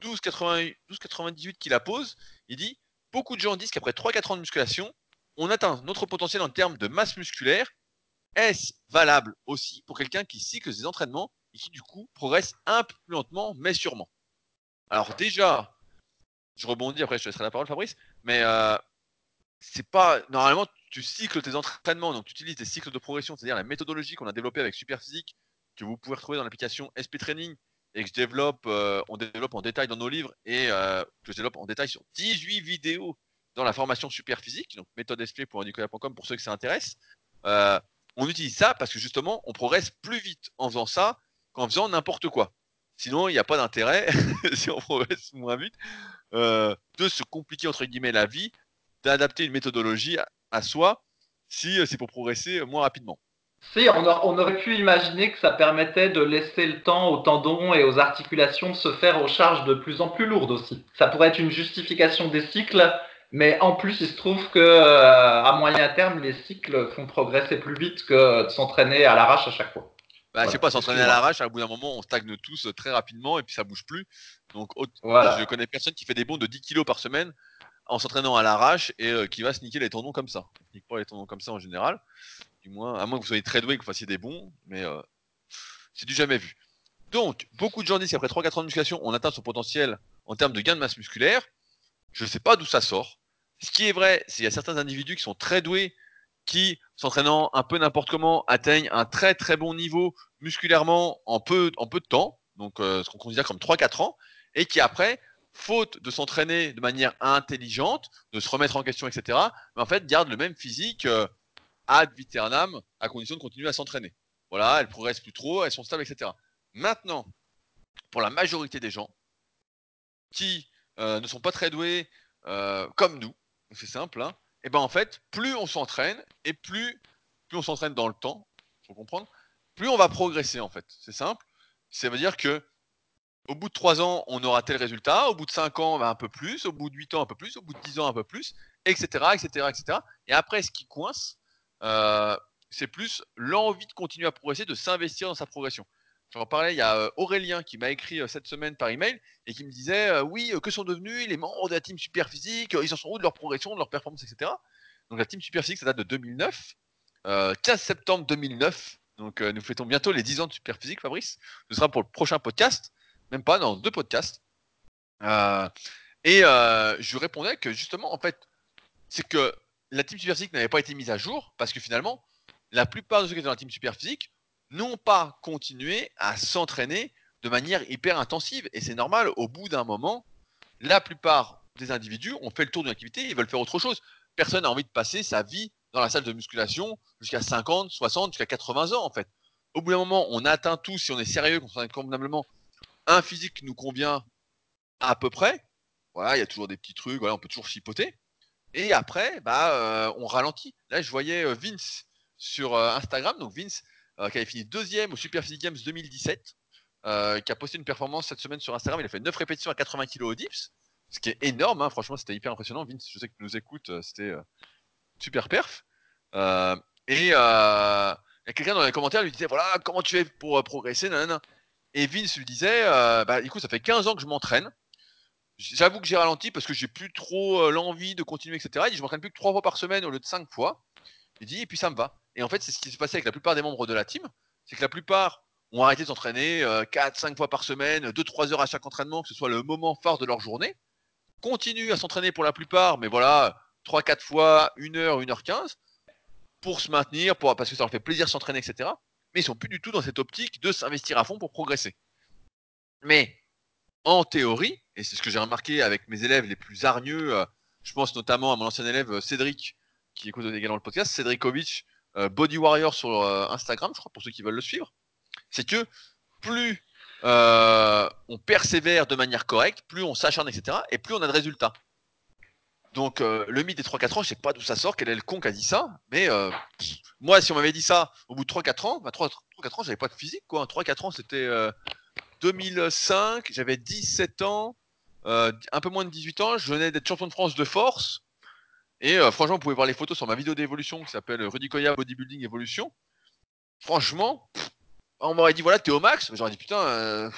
1298 qui la pose. Il dit Beaucoup de gens disent qu'après 3-4 ans de musculation, on atteint notre potentiel en termes de masse musculaire. Est-ce valable aussi pour quelqu'un qui cycle ses entraînements et qui du coup progresse un peu plus lentement, mais sûrement Alors déjà, je rebondis, après je te laisserai la parole Fabrice, mais euh, c'est pas. Normalement, tu cycles tes entraînements, donc tu utilises des cycles de progression, c'est-à-dire la méthodologie qu'on a développée avec Superphysique, que vous pouvez retrouver dans l'application SP Training et que je développe, euh, on développe en détail dans nos livres et euh, que je développe en détail sur 18 vidéos dans la formation super physique, donc méthodesp.nicolas.com pour ceux que ça intéresse. On utilise ça parce que justement, on progresse plus vite en faisant ça qu'en faisant n'importe quoi. Sinon, il n'y a pas d'intérêt, (laughs) si on progresse moins vite, de se compliquer entre guillemets la vie, d'adapter une méthodologie à soi si c'est pour progresser moins rapidement. Si, on, aurait pu imaginer que ça permettait de laisser le temps aux tendons et aux articulations de se faire aux charges de plus en plus lourdes aussi. Ça pourrait être une justification des cycles, mais en plus, il se trouve que euh, à moyen terme, les cycles font progresser plus vite que de s'entraîner à l'arrache à chaque fois. Bah, sais pas, s'entraîner à l'arrache, à bout d'un moment, on stagne tous très rapidement et puis ça bouge plus. Donc, je connais personne qui fait des bons de 10 kg par semaine en s'entraînant à l'arrache et euh, qui va se niquer les tendons comme ça. On pas les tendons comme ça en général du moins, à moins que vous soyez très doué et que vous fassiez des bons, mais euh, c'est du jamais vu. Donc, beaucoup de gens disent qu'après 3-4 ans de musculation, on atteint son potentiel en termes de gain de masse musculaire. Je ne sais pas d'où ça sort. Ce qui est vrai, c'est qu'il y a certains individus qui sont très doués, qui, s'entraînant un peu n'importe comment, atteignent un très très bon niveau musculairement en peu, en peu de temps, donc euh, ce qu'on considère comme 3-4 ans, et qui après, faute de s'entraîner de manière intelligente, de se remettre en question, etc., mais en fait gardent le même physique. Euh, ad viternam, à condition de continuer à s'entraîner. Voilà, elles progressent plus trop, elles sont stables, etc. Maintenant, pour la majorité des gens qui euh, ne sont pas très doués comme nous, c'est simple, hein, eh ben en fait, plus on s'entraîne et plus, on s'entraîne dans le temps, faut comprendre, plus on va progresser en fait. C'est simple. Ça veut dire que au bout de 3 ans, on aura tel résultat, au bout de 5 ans, un peu plus, au bout de 8 ans, un peu plus, au bout de 10 ans, un peu plus, etc., etc., etc. Et après, ce qui coince, euh, c'est plus l'envie de continuer à progresser, de s'investir dans sa progression. J'en parlais, il y a euh, Aurélien qui m'a écrit euh, cette semaine par email et qui me disait Oui, que sont devenus les membres de la team super physique Ils en sont où de leur progression, de leur performance, etc. Donc la team super physique, ça date de 2009, 15 septembre 2009. Donc nous fêtons bientôt les 10 ans de super physique, Fabrice. Ce sera pour le prochain podcast, même pas dans deux podcasts. et je répondais que justement, en fait, c'est que la team Superphysique n'avait pas été mise à jour parce que finalement, la plupart de ceux qui étaient dans la team Superphysique n'ont pas continué à s'entraîner de manière hyper intensive. Et c'est normal, au bout d'un moment, la plupart des individus ont fait le tour d'une activité, ils veulent faire autre chose. Personne n'a envie de passer sa vie dans la salle de musculation jusqu'à 50, 60, jusqu'à 80 ans en fait. Au bout d'un moment, on atteint tous, si on est sérieux, qu'on s'entraîne convenablement, un physique nous convient à peu près. Voilà, il y a toujours des petits trucs, voilà, on peut toujours chipoter. Et après, bah, euh, on ralentit. Là, je voyais euh, Vince sur euh, Instagram, donc Vince qui avait fini deuxième au Super Physique Games 2017, qui a posté une performance cette semaine sur Instagram. Il a fait 9 répétitions à 80 kg au dips, ce qui est énorme. Hein. Franchement, c'était hyper impressionnant. Vince, je sais que tu nous écoutes, c'était super perf. et quelqu'un dans les commentaires lui disait voilà comment tu fais pour progresser et Vince lui disait bah écoute ça fait 15 ans que je m'entraîne J'avoue que j'ai ralenti parce que j'ai plus trop euh, l'envie de continuer, etc. Il dit, je m'entraîne plus que trois fois par semaine au lieu de cinq fois. Il dit, et puis ça me va. Et en fait, c'est ce qui s'est passé avec la plupart des membres de la team. C'est que la plupart ont arrêté de s'entraîner 4, euh, 5 fois par semaine, 2-3 heures à chaque entraînement, que ce soit le moment phare de leur journée. Continuent à s'entraîner pour la plupart, mais voilà, 3-4 fois, 1 heure, 1 heure 15 pour se maintenir, pour, parce que ça leur fait plaisir s'entraîner, etc. Mais ils sont plus du tout dans cette optique de s'investir à fond pour progresser. Mais en théorie, et c'est ce que j'ai remarqué avec mes élèves les plus hargneux, euh, je pense notamment à mon ancien élève euh, Cédric, qui écoute également le podcast, Cédric euh, Body Warrior sur Instagram, je crois, pour ceux qui veulent le suivre, c'est que plus euh, on persévère de manière correcte, plus on s'acharne, etc., et plus on a de résultats. Donc euh, le mythe des 3-4 ans, je sais pas d'où ça sort, quel est le con qui a dit ça, mais euh, moi, si on m'avait dit ça au bout de 3-4 ans, bah, 3-4 ans, j'avais pas de physique, quoi. 3-4 ans, c'était 2005, j'avais 17 ans, un peu moins de 18 ans, je venais d'être champion de France de force, et franchement, vous pouvez voir les photos sur ma vidéo d'évolution qui s'appelle Rudy Koya Bodybuilding Evolution. Franchement, on m'aurait dit voilà, t'es au max, j'aurais dit putain, euh,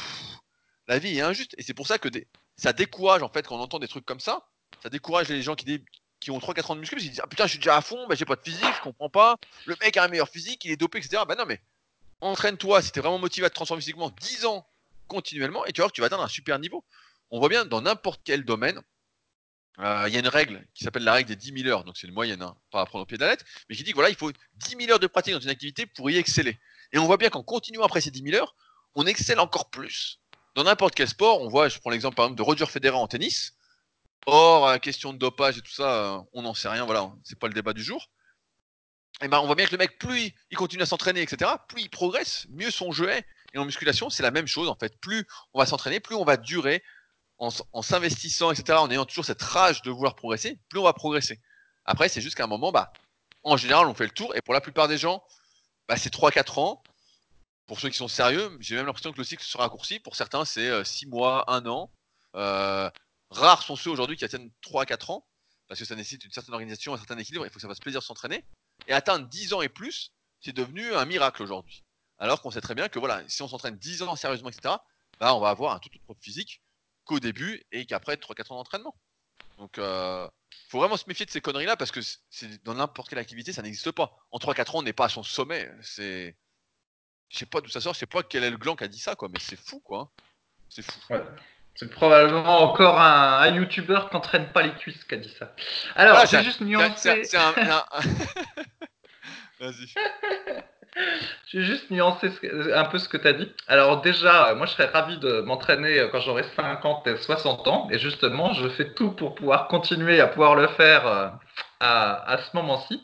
la vie est injuste. Et c'est pour ça que ça décourage en fait quand on entend des trucs comme ça. Ça décourage les gens qui, ont 3-4 ans de muscu, parce qu'ils disent ah, putain, je suis déjà à fond, bah, j'ai pas de physique, je comprends pas. Le mec a un meilleur physique, il est dopé, etc. Bah non, mais entraîne-toi si t'es vraiment motivé à te transformer physiquement 10 ans continuellement et tu vas voir que tu vas atteindre un super niveau. On voit bien dans n'importe quel domaine, euh, il y a une règle qui s'appelle la règle des 10 000 heures, donc c'est une moyenne, hein, pas à prendre au pied de la lettre, mais qui dit que voilà, il faut 10 000 heures de pratique dans une activité pour y exceller. Et on voit bien qu'en continuant après ces 10 000 heures, on excelle encore plus. Dans n'importe quel sport, on voit, je prends l'exemple par exemple de Roger Federer en tennis. Or, euh, question de dopage et tout ça, euh, on n'en sait rien, voilà, c'est pas le débat du jour. Et ben, on voit bien que le mec, plus il continue à s'entraîner, etc., plus il progresse, mieux son jeu est. Et en musculation, c'est la même chose en fait. Plus on va s'entraîner, plus on va durer en, s'investissant, etc., en ayant toujours cette rage de vouloir progresser, plus on va progresser. Après, c'est juste qu'à un moment, bah, en général, on fait le tour. Et pour la plupart des gens, bah, c'est 3-4 ans. Pour ceux qui sont sérieux, j'ai même l'impression que le cycle sera raccourci. Pour certains, c'est 6 euh, mois, 1 an. Euh, rares sont ceux aujourd'hui qui atteignent 3 4 ans, parce que ça nécessite une certaine organisation, un certain équilibre, il faut que ça fasse plaisir de s'entraîner. Et atteindre 10 ans et plus, c'est devenu un miracle aujourd'hui. Alors qu'on sait très bien que voilà, si on s'entraîne 10 ans sérieusement, etc., bah, on va avoir un tout autre physique qu'au début et qu'après 3-4 ans d'entraînement. Donc, euh, faut vraiment se méfier de ces conneries-là parce que c'est dans n'importe quelle activité, ça n'existe pas. En 3-4 ans, on n'est pas à son sommet. C'est, je sais pas d'où ça sort, je sais pas quel est le gland qui a dit ça, quoi. Mais c'est fou, quoi. C'est fou. C'est probablement encore un, un YouTuber qui n'entraîne pas les cuisses qui a dit ça. Alors, ah, c'est juste nuancé. C'est un... (laughs) (laughs) Vas-y. Je vais juste nuancer un peu ce que tu as dit. Alors déjà, moi je serais ravi de m'entraîner quand j'aurai 50 et 60 ans. Et justement, je fais tout pour pouvoir continuer à pouvoir le faire euh, à, ce moment-ci.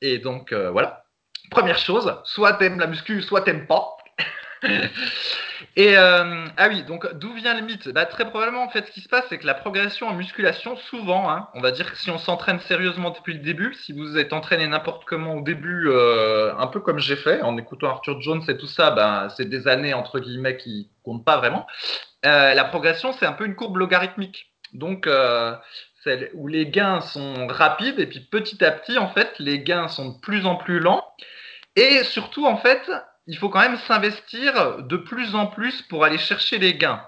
Et donc euh, voilà. Première chose, soit t'aimes la muscu, soit t'aimes pas. (laughs) Et euh, ah oui, donc d'où vient le mythe? Bah, Très probablement, en fait, ce qui se passe, c'est que la progression en musculation, souvent, hein, on va dire que si on s'entraîne sérieusement depuis le début, si vous êtes entraîné n'importe comment au début, euh, un peu comme j'ai fait, en écoutant Arthur Jones et tout ça, bah, c'est des années entre guillemets qui comptent pas vraiment. Euh, la progression, c'est un peu une courbe logarithmique. Donc, celle où les gains sont rapides et puis petit à petit, en fait, les gains sont de plus en plus lents. Et surtout, en fait, il faut quand même s'investir de plus en plus pour aller chercher les gains.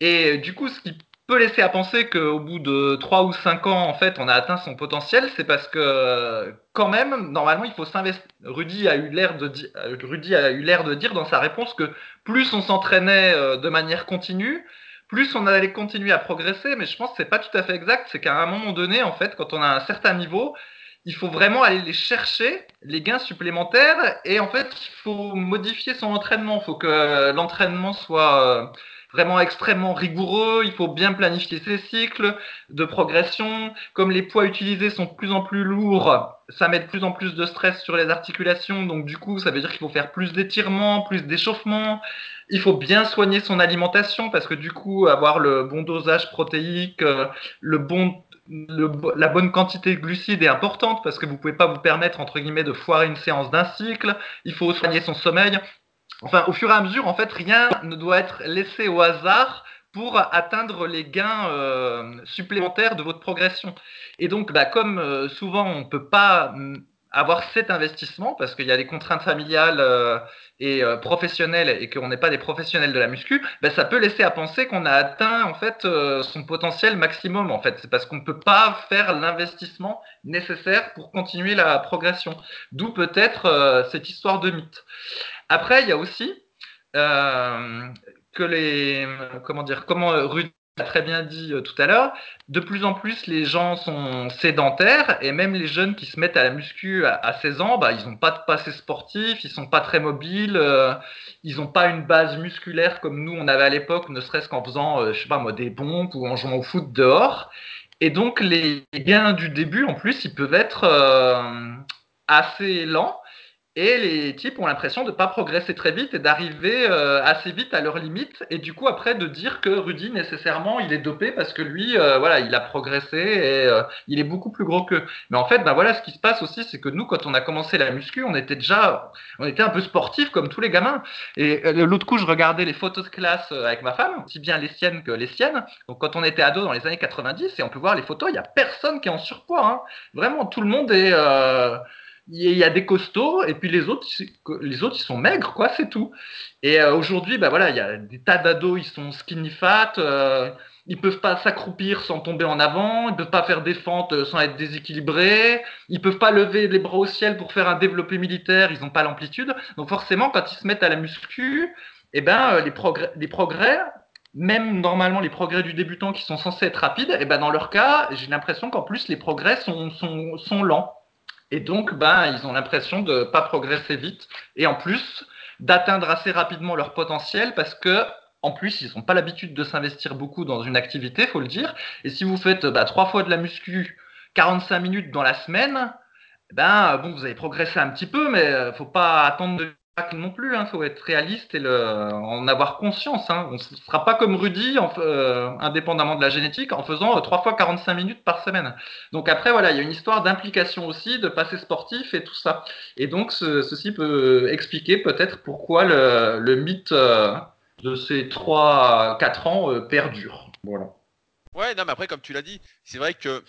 Et du coup, ce qui peut laisser à penser qu'au bout de 3 ou 5 ans, en fait, on a atteint son potentiel, c'est parce que quand même, normalement, il faut s'investir. Rudy a eu l'air de, dire dans sa réponse que plus on s'entraînait euh, de manière continue, plus on allait continuer à progresser, mais je pense que c'est pas tout à fait exact. C'est qu'à un moment donné, en fait, quand on a un certain niveau, il faut vraiment aller les chercher, les gains supplémentaires, et en fait, il faut modifier son entraînement. Il faut que l'entraînement soit euh, vraiment extrêmement rigoureux, il faut bien planifier ses cycles de progression. Comme les poids utilisés sont de plus en plus lourds, ça met de plus en plus de stress sur les articulations, donc du coup, ça veut dire qu'il faut faire plus d'étirements, plus d'échauffement. Il faut bien soigner son alimentation parce que du coup, avoir le bon dosage protéique, euh, le bon la bonne quantité de glucides est importante parce que vous ne pouvez pas vous permettre, entre guillemets, de foirer une séance d'un cycle. Il faut soigner son sommeil. Enfin, au fur et à mesure, en fait, rien ne doit être laissé au hasard pour atteindre les gains euh, supplémentaires de votre progression. Et donc, bah, comme euh, souvent on ne peut pas avoir cet investissement parce qu'il y a des contraintes familiales euh, et euh, professionnelles et qu'on n'est pas des professionnels de la muscu, ben, ça peut laisser à penser qu'on a atteint en fait euh, son potentiel maximum en fait. C'est parce qu'on ne peut pas faire l'investissement nécessaire pour continuer la progression. D'où peut-être cette histoire de mythe. Après, il y a aussi que les comment dire comment Rudy très bien dit euh, tout à l'heure, de plus en plus les gens sont sédentaires et même les jeunes qui se mettent à la muscu à, 16 ans, bah, ils n'ont pas de passé sportif, ils sont pas très mobiles, euh, ils n'ont pas une base musculaire comme nous on avait à l'époque, ne serait-ce qu'en faisant, euh, je sais pas moi, des pompes ou en jouant au foot dehors. Et donc les gains du début en plus, ils peuvent être assez lents et les types ont l'impression de ne pas progresser très vite et d'arriver euh, assez vite à leurs limites. Et du coup, après, de dire que Rudy, nécessairement, il est dopé parce que lui, euh, voilà, il a progressé et euh, il est beaucoup plus gros qu'eux. Mais en fait, ben voilà, ce qui se passe aussi, c'est que nous, quand on a commencé la muscu, on était déjà, on était un peu sportif comme tous les gamins. Et l'autre coup, je regardais les photos de classe avec ma femme, aussi bien les siennes que les siennes. Donc, quand on était ado dans les années 90, et on peut voir les photos, il n'y a personne qui est en surpoids. Hein. Vraiment, tout le monde est il y a des costauds et puis les autres, les autres ils sont maigres, quoi, c'est tout. Et euh, aujourd'hui, bah voilà, il y a des tas d'ados, ils sont skinny fat, euh, ils peuvent pas s'accroupir sans tomber en avant, ils peuvent pas faire des fentes sans être déséquilibrés, ils peuvent pas lever les bras au ciel pour faire un développé militaire, ils n'ont pas l'amplitude. Donc forcément, quand ils se mettent à la muscu, eh ben euh, les progrès, les progrès même normalement les progrès du débutant qui sont censés être rapides, eh ben dans leur cas, j'ai l'impression qu'en plus les progrès sont, sont, sont lents. Et donc, ben, ils ont l'impression de ne pas progresser vite et en plus d'atteindre assez rapidement leur potentiel parce que en plus, ils n'ont pas l'habitude de s'investir beaucoup dans une activité, faut le dire. Et si vous faites bah, trois fois de la muscu, 45 minutes dans la semaine, ben bon, vous avez progressé un petit peu, mais euh, faut pas attendre de non plus, il hein, faut être réaliste et en avoir conscience. Hein. On ne sera pas comme Rudy, euh, indépendamment de la génétique, en faisant euh, trois fois 45 minutes par semaine. Donc après, voilà, il y a une histoire d'implication aussi, de passé sportif et tout ça. Et donc ceci peut expliquer peut-être pourquoi le, mythe euh, de ces 3-4 ans perdure. Voilà. Ouais, non, mais après, comme tu l'as dit, c'est vrai que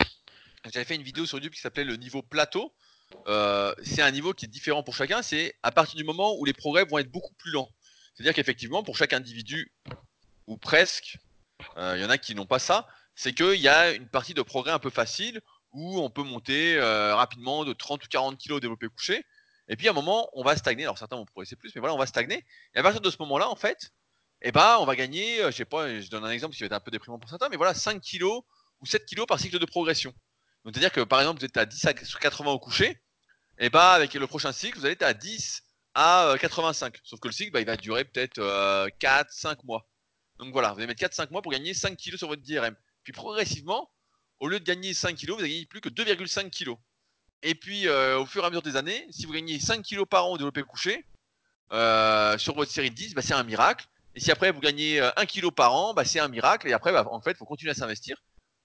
j'avais fait une vidéo sur YouTube qui s'appelait le niveau plateau. Euh, c'est un niveau qui est différent pour chacun. C'est à partir du moment où les progrès vont être beaucoup plus lents. C'est-à-dire qu'effectivement, pour chaque individu, ou presque, euh, il y en a qui n'ont pas ça, c'est qu'il y a une partie de progrès un peu facile où on peut monter euh, rapidement de 30 ou 40 kg au développé couché. Et puis à un moment, on va stagner. Alors certains vont progresser plus, mais voilà, on va stagner. Et à partir de ce moment-là, en fait, eh ben, on va gagner, je sais pas, je donne un exemple qui va être un peu déprimant pour certains, mais voilà, 5 kg ou 7 kg par cycle de progression. C'est-à-dire que par exemple, vous êtes à 10 sur 80 au coucher, et bah avec le prochain cycle, vous allez être à 10 à 85. Euh, Sauf que le cycle, bah, il va durer peut-être 4, euh, 5 mois. Donc voilà, vous allez mettre 4-5 mois pour gagner 5 kg sur votre DRM. Puis progressivement, au lieu de gagner 5 kg, vous n'avez plus que 2,5 kg. Et puis euh, au fur et à mesure des années, si vous gagnez 5 kg par an au développé couché, sur votre série de 10, bah, c'est un miracle. Et si après vous gagnez 1 kg par an, bah, c'est un miracle. Et après, bah, en fait, il faut continuer à s'investir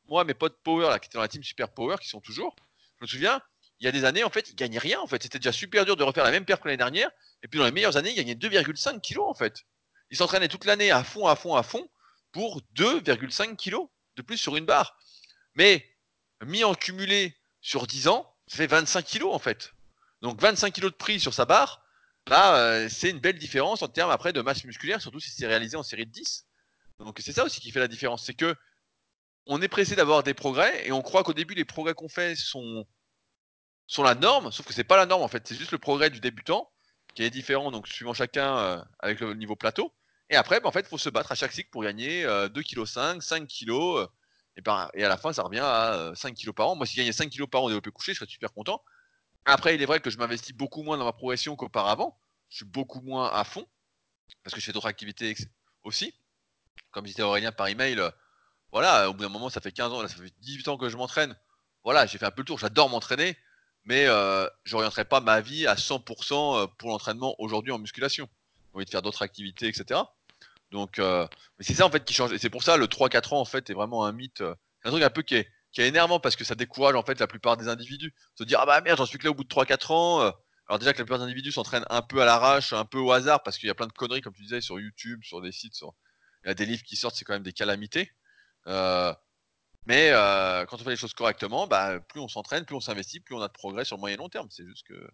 moi, mes potes Power, là, qui étaient dans la team Super Power, qui sont toujours, je me souviens, il y a des années, en fait, ils gagnaient rien. En fait, c'était déjà super dur de refaire la même perte que l'année dernière. Et puis dans les meilleures années, ils gagnaient 2,5 kg en fait. Ils s'entraînaient toute l'année à fond, à fond, à fond pour 2,5 kg de plus sur une barre. Mais mis en cumulé sur 10 ans, ça fait 25 kg en fait. Donc 25 kg de prix sur sa barre, là, euh, c'est une belle différence en termes après de masse musculaire, surtout si c'est réalisé en série de 10. Donc c'est ça aussi qui fait la différence. C'est que on est pressé d'avoir des progrès et on croit qu'au début les progrès qu'on fait sont sont la norme, sauf que c'est pas la norme en fait, c'est juste le progrès du débutant qui est différent donc suivant chacun euh, avec le niveau plateau. Et après, bah, en fait, il faut se battre à chaque cycle pour gagner 2,5 kg, 5 kg. et, à la fin, ça revient à 5 euh, kg par an. Moi, si je gagnais 5 kg par an développé couché, je serais super content. Après, il est vrai que je m'investis beaucoup moins dans ma progression qu'auparavant. Je suis beaucoup moins à fond parce que je fais d'autres activités aussi. Comme disait Aurélien par email, voilà, au bout d'un moment, ça fait 15 ans, ça fait 18 ans que je m'entraîne. Voilà, j'ai fait un peu le tour, j'adore m'entraîner, mais euh, je n'orienterai pas ma vie à 100% euh, pour l'entraînement aujourd'hui en musculation. J'ai envie de faire d'autres activités, etc. Donc, euh, c'est ça en fait qui change. Et c'est pour ça le 3-4 ans en fait est vraiment un mythe. C'est un truc un peu qui est, qui est énervant parce que ça décourage en fait la plupart des individus. Se dire ah bah merde, j'en suis que là au bout de 3-4 ans. Alors déjà que la plupart des individus s'entraînent un peu à l'arrache, un peu au hasard parce qu'il y a plein de conneries comme tu disais sur YouTube, sur des sites, sur... il y a des livres qui sortent, c'est quand même des calamités. Euh, mais euh, quand on fait les choses correctement, bah, plus on s'entraîne, plus on s'investit, plus on a de progrès sur le moyen et long terme. C'est juste que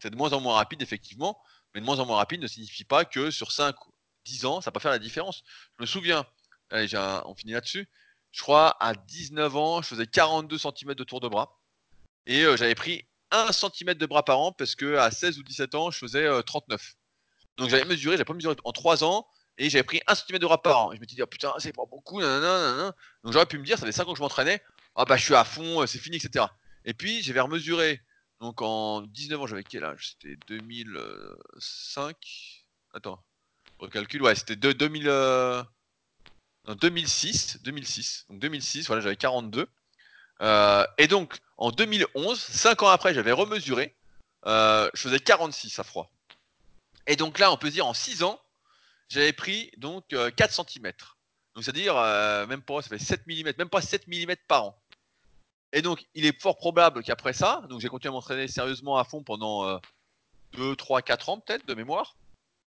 c'est de moins en moins rapide, effectivement, mais de moins en moins rapide ne signifie pas que sur 5 10 ans, ça va pas faire la différence. Je me souviens, allez, on finit là-dessus. Je crois à 19 ans, je faisais 42 cm de tour de bras. Et euh, j'avais pris 1 cm de bras par an parce que à 16 ou 17 ans, je faisais 39. Donc j'avais mesuré, j'avais pas mesuré en 3 ans, et j'avais pris un centimètre de rap je me suis dit, oh, putain, c'est pas beaucoup, nanana, Donc j'aurais pu me dire, ça fait 5 ans que je m'entraînais, ah bah je suis à fond, euh, c'est fini, etc. Et puis j'avais remesuré, donc en 19 ans, j'avais quel âge? C'était 2005 Attends, recalcule, ouais, c'était 2000, 2006, 2006. Donc 2006, voilà, j'avais 42. Euh, et donc en 2011, 5 ans après, j'avais remesuré. je faisais 46 à froid. Et donc là, on peut dire en 6 ans, j'avais pris donc 4 cm. Donc c'est-à-dire, même pas, ça fait 7 mm, même pas 7 mm par an. Et donc, il est fort probable qu'après ça, donc j'ai continué à m'entraîner sérieusement à fond pendant 2, 3, 4 ans peut-être de mémoire,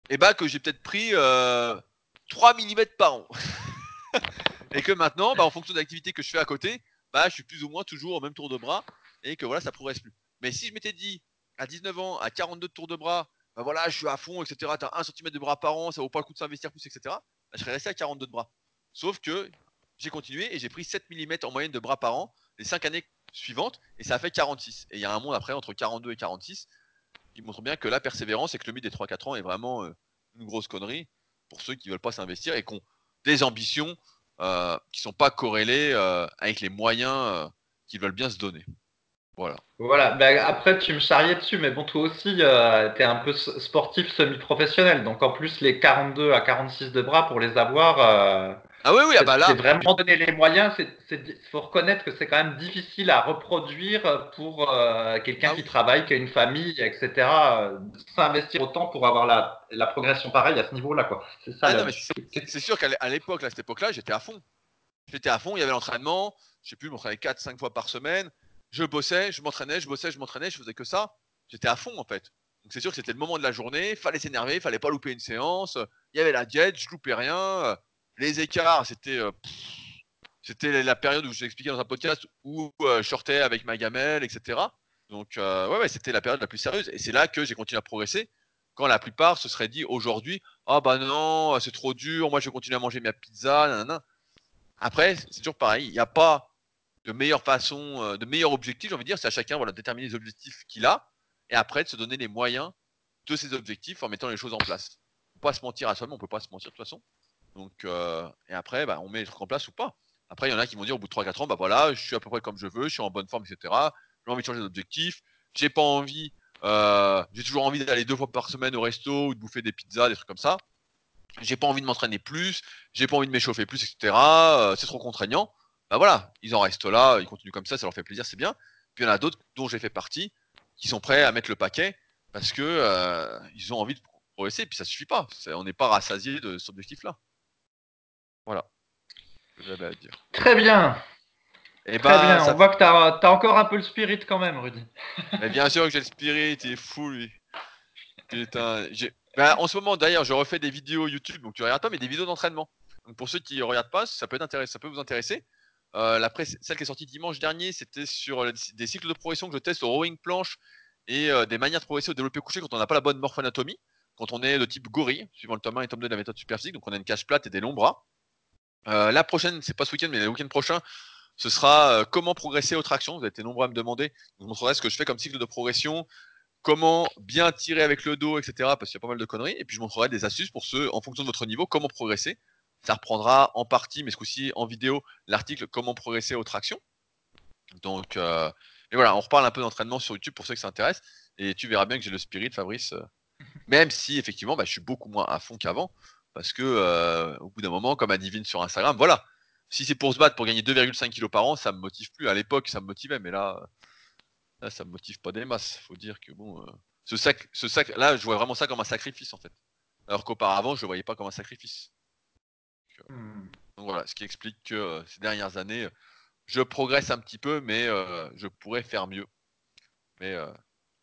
et bah que j'ai peut-être pris 3 mm par an. (laughs) et que maintenant, bah, en fonction de l'activité que je fais à côté, bah, je suis plus ou moins toujours au même tour de bras et que voilà, ça progresse plus. Mais si je m'étais dit à 19 ans, à 42 tours de bras, bah voilà, je suis à fond, etc. Tu as 1 cm de bras par an, ça vaut pas le coup de s'investir plus, etc. Bah, je serais resté à 42 de bras. Sauf que j'ai continué et j'ai pris 7 mm en moyenne de bras par an les 5 années suivantes et ça a fait 46. Et il y a un monde après entre 42 et 46 qui montre bien que la persévérance et que le mythe des 3-4 ans est vraiment euh, une grosse connerie pour ceux qui veulent pas s'investir et qui ont des ambitions euh, qui sont pas corrélées euh, avec les moyens qu'ils veulent bien se donner. Voilà. Voilà, ben, après tu me charriais dessus, mais bon, toi aussi, euh, tu es un peu sportif semi-professionnel, donc en plus les 42 à 46 de bras pour les avoir, euh, ah oui, oui, ah bah là. C'est vraiment donner les moyens, il faut reconnaître que c'est quand même difficile à reproduire pour euh, quelqu'un ah qui travaille, qui a une famille, etc. S'investir autant pour avoir la, la, progression pareille à ce niveau-là. C'est ça. Ah c'est sûr qu'à l'époque, à cette époque-là, j'étais à fond. J'étais à fond, il y avait l'entraînement, je sais plus, je m'entraînais 4-5 fois par semaine je bossais, je m'entraînais, je bossais, je m'entraînais, je faisais que ça. J'étais à fond en fait. Donc c'est sûr que c'était le moment de la journée, fallait s'énerver, fallait pas louper une séance. Il y avait la diète, je loupais rien. Les écarts, c'était euh, c'était la période où je expliqué dans un podcast où euh, je sortais avec ma gamelle, etc. Donc euh, ouais, c'était la période la plus sérieuse. Et c'est là que j'ai continué à progresser. Quand la plupart se seraient dit aujourd'hui, ah bah non, c'est trop dur, moi je vais continuer à manger ma pizza, nanana. Après, c'est toujours pareil, il n'y a pas de meilleure façon, euh, de meilleurs objectifs, j'ai envie de dire, c'est à chacun voilà, de déterminer les objectifs qu'il a et après de se donner les moyens de ces objectifs en mettant les choses en place. On peut pas se mentir à soi-même, on peut pas se mentir de toute façon. Donc, euh, et après, bah, on met les trucs en place ou pas. Après, il y en a qui vont dire au bout de 3-4 ans, bah voilà, je suis à peu près comme je veux, je suis en bonne forme, etc. J'ai envie de changer d'objectif. J'ai pas envie, euh, j'ai toujours envie d'aller deux fois par semaine au resto ou de bouffer des pizzas, des trucs comme ça. J'ai pas envie de m'entraîner plus, j'ai pas envie de m'échauffer plus, etc. c'est trop contraignant bah voilà, ils en restent là, ils continuent comme ça, ça leur fait plaisir, c'est bien. Puis il y en a d'autres dont j'ai fait partie qui sont prêts à mettre le paquet parce que euh, ils ont envie de progresser, puis ça suffit pas. on n'est pas rassasié de cet objectif-là. Voilà. J'avais à dire. Très bien. Et eh Très ben, bien, on voit que tu as, encore un peu le spirit quand même, Rudy. (laughs) Mais bien sûr que j'ai le spirit, il est fou lui. Putain, ben, en ce moment d'ailleurs, je refais des vidéos YouTube, donc tu regardes pas, mais des vidéos d'entraînement. Donc pour ceux qui ne regardent pas, ça peut, être ça peut vous intéresser. Euh, la celle qui est sortie dimanche dernier, c'était sur des cycles de progression que je teste au rowing planche et euh, des manières de progresser au développé couché quand on n'a pas la bonne morphoanatomie, quand on est de type gorille, suivant le tome 1 et tome 2 de la méthode superphysique, donc on a une cage plate et des longs bras. Euh, la prochaine, c'est pas ce week-end, mais le week-end prochain, ce sera comment progresser aux tractions. Vous avez été nombreux à me demander. Je vous montrerai ce que je fais comme cycle de progression, comment bien tirer avec le dos, etc. Parce qu'il y a pas mal de conneries. Et puis je montrerai des astuces pour ceux, en fonction de votre niveau, comment progresser. Ça reprendra en partie, mais ce coup-ci en vidéo, l'article Comment progresser aux tractions. Donc, euh, mais voilà, on reparle un peu d'entraînement sur YouTube pour ceux qui s'intéressent. Et tu verras bien que j'ai le spirit, Fabrice. Euh, (laughs) même si, effectivement, bah, je suis beaucoup moins à fond qu'avant. Parce que, euh, au bout d'un moment, comme à Divine sur Instagram, voilà. Si c'est pour se battre pour gagner 2,5 kg par an, ça me motive plus. À l'époque, ça me motivait, mais là, là ça me motive pas des masses. Faut dire que bon, ce sac, ce sac, là, je vois vraiment ça comme un sacrifice en fait. Alors qu'auparavant, je le voyais pas comme un sacrifice. Hmm. Donc, voilà, ce qui explique que euh, ces dernières années, je progresse un petit peu, mais euh, je pourrais faire mieux. Mais euh,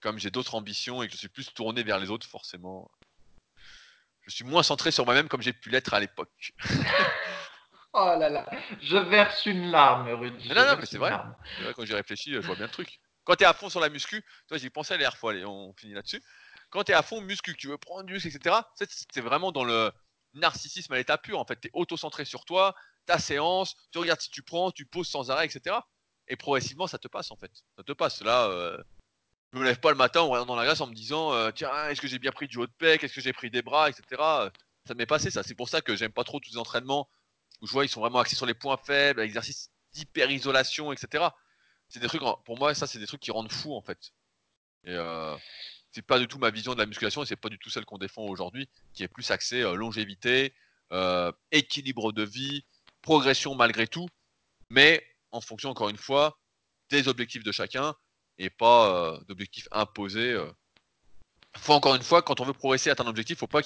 comme j'ai d'autres ambitions et que je suis plus tourné vers les autres, forcément, je suis moins centré sur moi-même comme j'ai pu l'être à l'époque. (laughs) oh là là, je verse une larme, Rudy. non, non, mais c'est vrai. Quand j'y réfléchis, je vois bien le truc. Quand tu es à fond sur la muscu, toi j'y pensais la dernière fois, allez, on finit là-dessus. Quand tu es à fond muscu, tu veux prendre du muscle, etc., c'est vraiment dans le, narcissisme à l'état pur. En fait, tu es auto-centré sur toi, ta séance, tu regardes si tu prends, tu poses sans arrêt, etc. Et progressivement, ça te passe en fait. Ça te passe. Là, euh, je me lève pas le matin en regardant dans la glace en me disant euh, tiens, est-ce que j'ai bien pris du haut de pec, est-ce que j'ai pris des bras, etc. Ça m'est passé ça. C'est pour ça que j'aime pas trop tous les entraînements où je vois ils sont vraiment axés sur les points faibles, l'exercice d'hyper-isolation, etc. C'est des trucs, pour moi, ça, c'est des trucs qui rendent fou en fait. Et euh, c'est pas du tout ma vision de la musculation et c'est pas du tout celle qu'on défend aujourd'hui, qui est plus axée euh, longévité, euh, équilibre de vie, progression malgré tout, mais en fonction encore une fois des objectifs de chacun et pas d'objectif imposé. Faut encore une fois, quand on veut progresser, atteindre un objectif, faut pas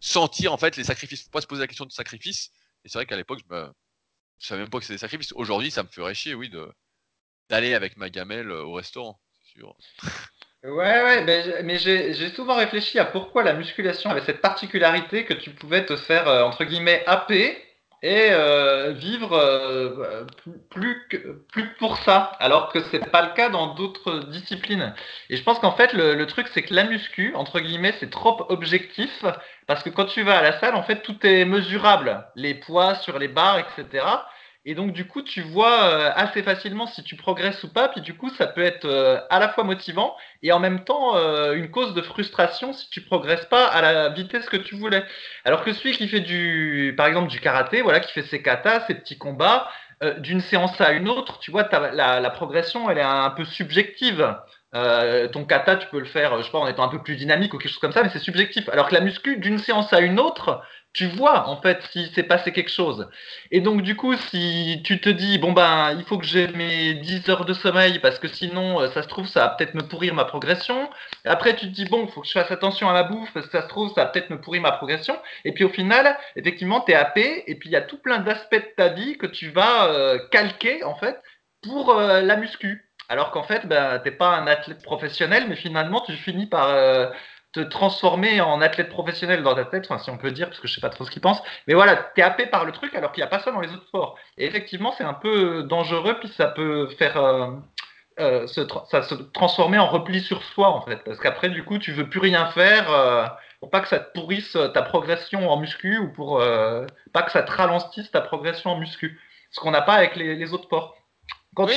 sentir en fait les sacrifices, faut pas se poser la question de sacrifice. Et c'est vrai qu'à l'époque, je, me... savais même pas que c'était des sacrifices. Aujourd'hui, ça me ferait chier, oui, d'aller avec ma gamelle au restaurant, c'est sûr. Ouais, ouais, mais j'ai souvent réfléchi à pourquoi la musculation avait cette particularité que tu pouvais te faire, euh, entre guillemets, AP et euh, vivre euh, plus, plus pour ça, alors que c'est pas le cas dans d'autres disciplines. Et je pense qu'en fait, le, le truc, c'est que la muscu, entre guillemets, c'est trop objectif, parce que quand tu vas à la salle, en fait, tout est mesurable, les poids sur les barres, etc. Et donc, du coup, tu vois euh, assez facilement si tu progresses ou pas. Puis, du coup, ça peut être euh, à la fois motivant et en même temps euh, une cause de frustration si tu progresses pas à la vitesse que tu voulais. Alors que celui qui fait du, par exemple, du karaté, voilà, qui fait ses katas, ses petits combats, d'une séance à une autre, tu vois, la, progression, elle est un peu subjective. ton kata, tu peux le faire, je sais pas, en étant un peu plus dynamique ou quelque chose comme ça, mais c'est subjectif. Alors que la muscu, d'une séance à une autre, tu vois en fait si s'est passé quelque chose. Et donc du coup, si tu te dis bon ben il faut que j'ai mes 10 heures de sommeil parce que sinon euh, ça se trouve ça va peut-être me pourrir ma progression. après tu te dis bon, il faut que je fasse attention à ma bouffe parce que ça se trouve ça va peut-être me pourrir ma progression. Et puis au final, effectivement, tu es happé et puis il y a tout plein d'aspects de ta vie que tu vas euh, calquer en fait pour euh, la muscu. Alors qu'en fait, ben, t'es pas un athlète professionnel, mais finalement, tu finis par te transformer en athlète professionnel dans ta tête, enfin si on peut dire, parce que je sais pas trop ce qu'ils pensent, mais voilà, t'es happé par le truc alors qu'il n'y a pas ça dans les autres sports. Et effectivement, c'est un peu dangereux, puis ça peut faire euh, euh, se, ça se transformer en repli sur soi en fait, parce qu'après du coup, tu veux plus rien faire euh, pour pas que ça te pourrisse ta progression en muscu ou pour pas que ça te ralentisse ta progression en muscu, ce qu'on n'a pas avec les, autres sports. Quand oui,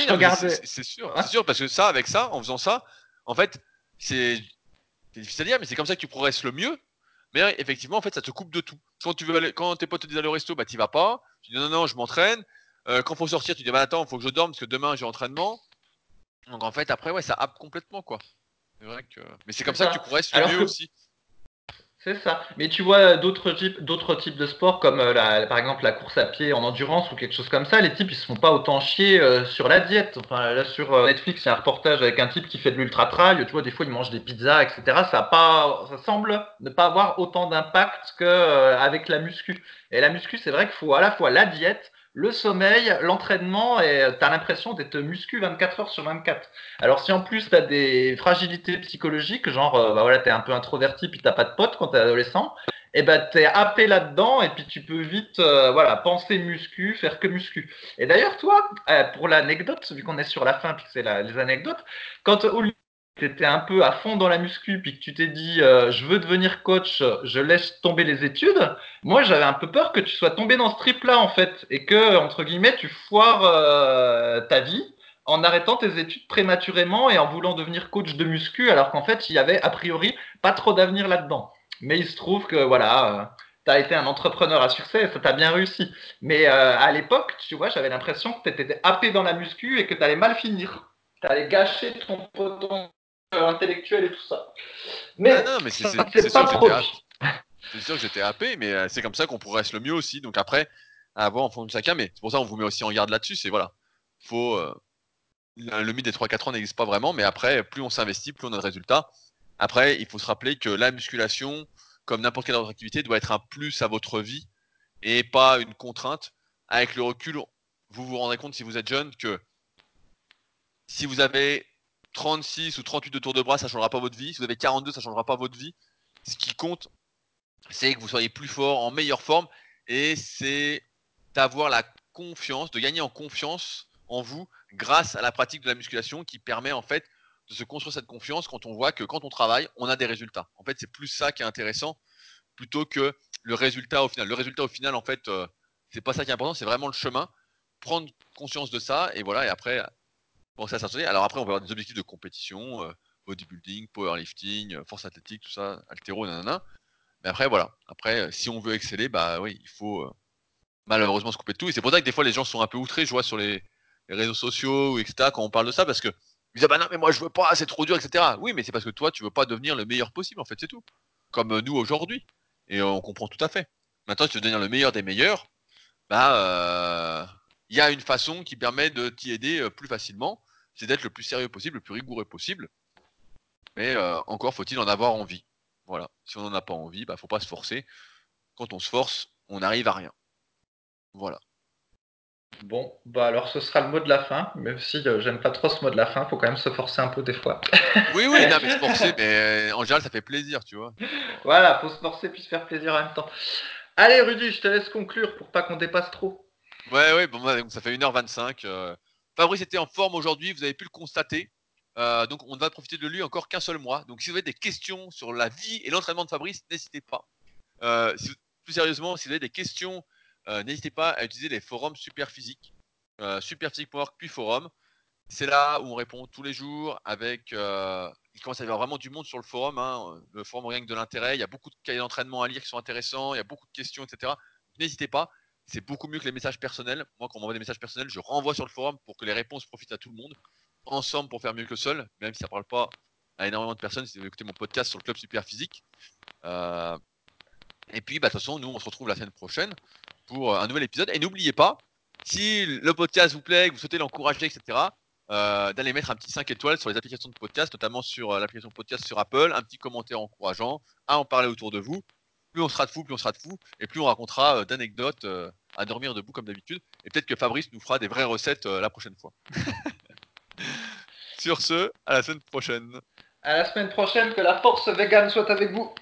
c'est sûr, c'est sûr, parce que ça, avec ça, en faisant ça, en fait, c'est c'est difficile à dire, mais c'est comme ça que tu progresses le mieux. Mais effectivement, en fait, ça te coupe de tout. Quand tu veux aller, quand tes potes te disent aller au resto, bah t'y vas pas. Tu dis non, non, je m'entraîne. Euh, quand faut sortir, tu dis bah attends, faut que je dorme parce que demain j'ai entraînement. Donc en fait, après, ouais, ça happe complètement quoi. C'est vrai que. Mais c'est comme ça. que tu progresses le mieux aussi. C'est ça. Mais tu vois d'autres types, d'autres types de sports comme euh, par exemple la course à pied en endurance ou quelque chose comme ça. Les types ils se font pas autant chier euh, sur la diète. Enfin là sur euh, Netflix il y a un reportage avec un type qui fait de l'ultra trail. Tu vois des fois il mange des pizzas etc. Ça pas, ça semble ne pas avoir autant d'impact que avec la muscu. Et la muscu c'est vrai qu'il faut à la fois la diète le sommeil, l'entraînement, et tu l'impression d'être muscu 24 heures sur 24. Alors si en plus tu as des fragilités psychologiques, genre euh, bah voilà, tu un peu introverti puis tu pas de potes quand tu es adolescent, et eh ben bah, tu happé là-dedans et puis tu peux vite euh, voilà, penser muscu, faire que muscu. Et d'ailleurs toi, euh, pour l'anecdote, vu qu'on est sur la fin puis c'est les anecdotes, quand tu étais un peu à fond dans la muscu, puis que tu t'es dit euh, je veux devenir coach, je laisse tomber les études, moi j'avais un peu peur que tu sois tombé dans ce trip-là en fait, et que, entre guillemets, tu foires euh, ta vie en arrêtant tes études prématurément et en voulant devenir coach de muscu, alors qu'en fait il y avait a priori pas trop d'avenir là-dedans. Mais il se trouve que voilà, euh, tu as été un entrepreneur à succès ça t'a bien réussi. Mais à l'époque, tu vois, j'avais l'impression que tu étais happé dans la muscu et que tu allais mal finir. Tu allais gâcher ton potentiel intellectuel et tout ça. Mais, ah non, mais c'est sûr, que j'étais happé, mais euh, c'est comme ça qu'on progresse le mieux aussi. Donc après, à voir en fond de chacun, mais c'est pour ça qu'on vous met aussi en garde là-dessus. C'est voilà, faut euh, le mythe des 3-4 ans n'existe pas vraiment, mais après, plus on s'investit, plus on a de résultats. Après, il faut se rappeler que la musculation, comme n'importe quelle autre activité, doit être un plus à votre vie et pas une contrainte. Avec le recul, vous vous rendrez compte si vous êtes jeune que si vous avez 36 ou 38 de tour de bras, ça ne changera pas votre vie. Si vous avez 42, ça ne changera pas votre vie. Ce qui compte, c'est que vous soyez plus fort, en meilleure forme, et c'est d'avoir la confiance, de gagner en confiance en vous grâce à la pratique de la musculation qui permet en fait de se construire cette confiance quand on voit que quand on travaille, on a des résultats. En fait, c'est plus ça qui est intéressant plutôt que le résultat au final. Le résultat au final, en fait, euh, c'est pas ça qui est important, c'est vraiment le chemin. Prendre conscience de ça et voilà, et après Bon, ça, Alors après, on va avoir des objectifs de compétition, euh, bodybuilding, powerlifting, euh, force athlétique, tout ça, altéro, nanana. Mais après, voilà. Après, euh, si on veut exceller, bah oui, il faut malheureusement se couper de tout. Et c'est pour ça que des fois, les gens sont un peu outrés, je vois, sur les, réseaux sociaux, etc., quand on parle de ça, parce que ils disent, bah non, mais moi, je veux pas, c'est trop dur, etc. Oui, mais c'est parce que toi, tu veux pas devenir le meilleur possible, en fait, c'est tout. Comme nous aujourd'hui. Et on comprend tout à fait. Maintenant, si tu veux devenir le meilleur des meilleurs, bah, il y a une façon qui permet de t'y aider plus facilement c'est d'être le plus sérieux possible, le plus rigoureux possible. Mais euh, encore faut-il en avoir envie. Voilà. Si on n'en a pas envie, bah faut pas se forcer. Quand on se force, on n'arrive à rien. Voilà. Bon, bah alors ce sera le mot de la fin, même si euh, j'aime pas trop ce mot de la fin, faut quand même se forcer un peu des fois. (laughs) oui, oui, non, mais se forcer, (laughs) mais en général ça fait plaisir, tu vois. Voilà, faut se forcer puis se faire plaisir en même temps. Allez Rudy, je te laisse conclure pour pas qu'on dépasse trop. Ouais, ouais, bon, ça fait 1h25. Euh. Fabrice était en forme aujourd'hui, vous avez pu le constater. Euh, donc on va profiter de lui encore qu'un seul mois. Donc si vous avez des questions sur la vie et l'entraînement de Fabrice, n'hésitez pas. plus sérieusement, si vous avez des questions euh, n'hésitez pas à utiliser les forums Superphysique, euh, Superphysique.org puis forum. C'est là où on répond tous les jours avec. Euh, il commence à y avoir vraiment du monde sur le forum. Hein. Le forum que de l'intérêt. Il y a beaucoup de cahiers d'entraînement à lire qui sont intéressants. Il y a beaucoup de questions, etc. N'hésitez pas. C'est beaucoup mieux que les messages personnels. Moi, quand on m'envoie des messages personnels, je renvoie sur le forum pour que les réponses profitent à tout le monde. Ensemble pour faire mieux que seul, même si ça ne parle pas à énormément de personnes. Si vous écoutez mon podcast sur le club Superphysique. Euh, et puis, bah, de toute façon, nous, on se retrouve la semaine prochaine pour un nouvel épisode. Et n'oubliez pas, si le podcast vous plaît, que vous souhaitez l'encourager, etc., euh, d'aller mettre un petit 5 étoiles sur les applications de podcast, notamment sur euh, l'application podcast sur Apple, un petit commentaire encourageant, à en parler autour de vous. Plus on sera de fou, plus on sera de fou, et plus on racontera d'anecdotes à dormir debout comme d'habitude. Et peut-être que Fabrice nous fera des vraies recettes la prochaine fois. (laughs) sur ce, à la semaine prochaine. À la semaine prochaine, que la force vegan soit avec vous.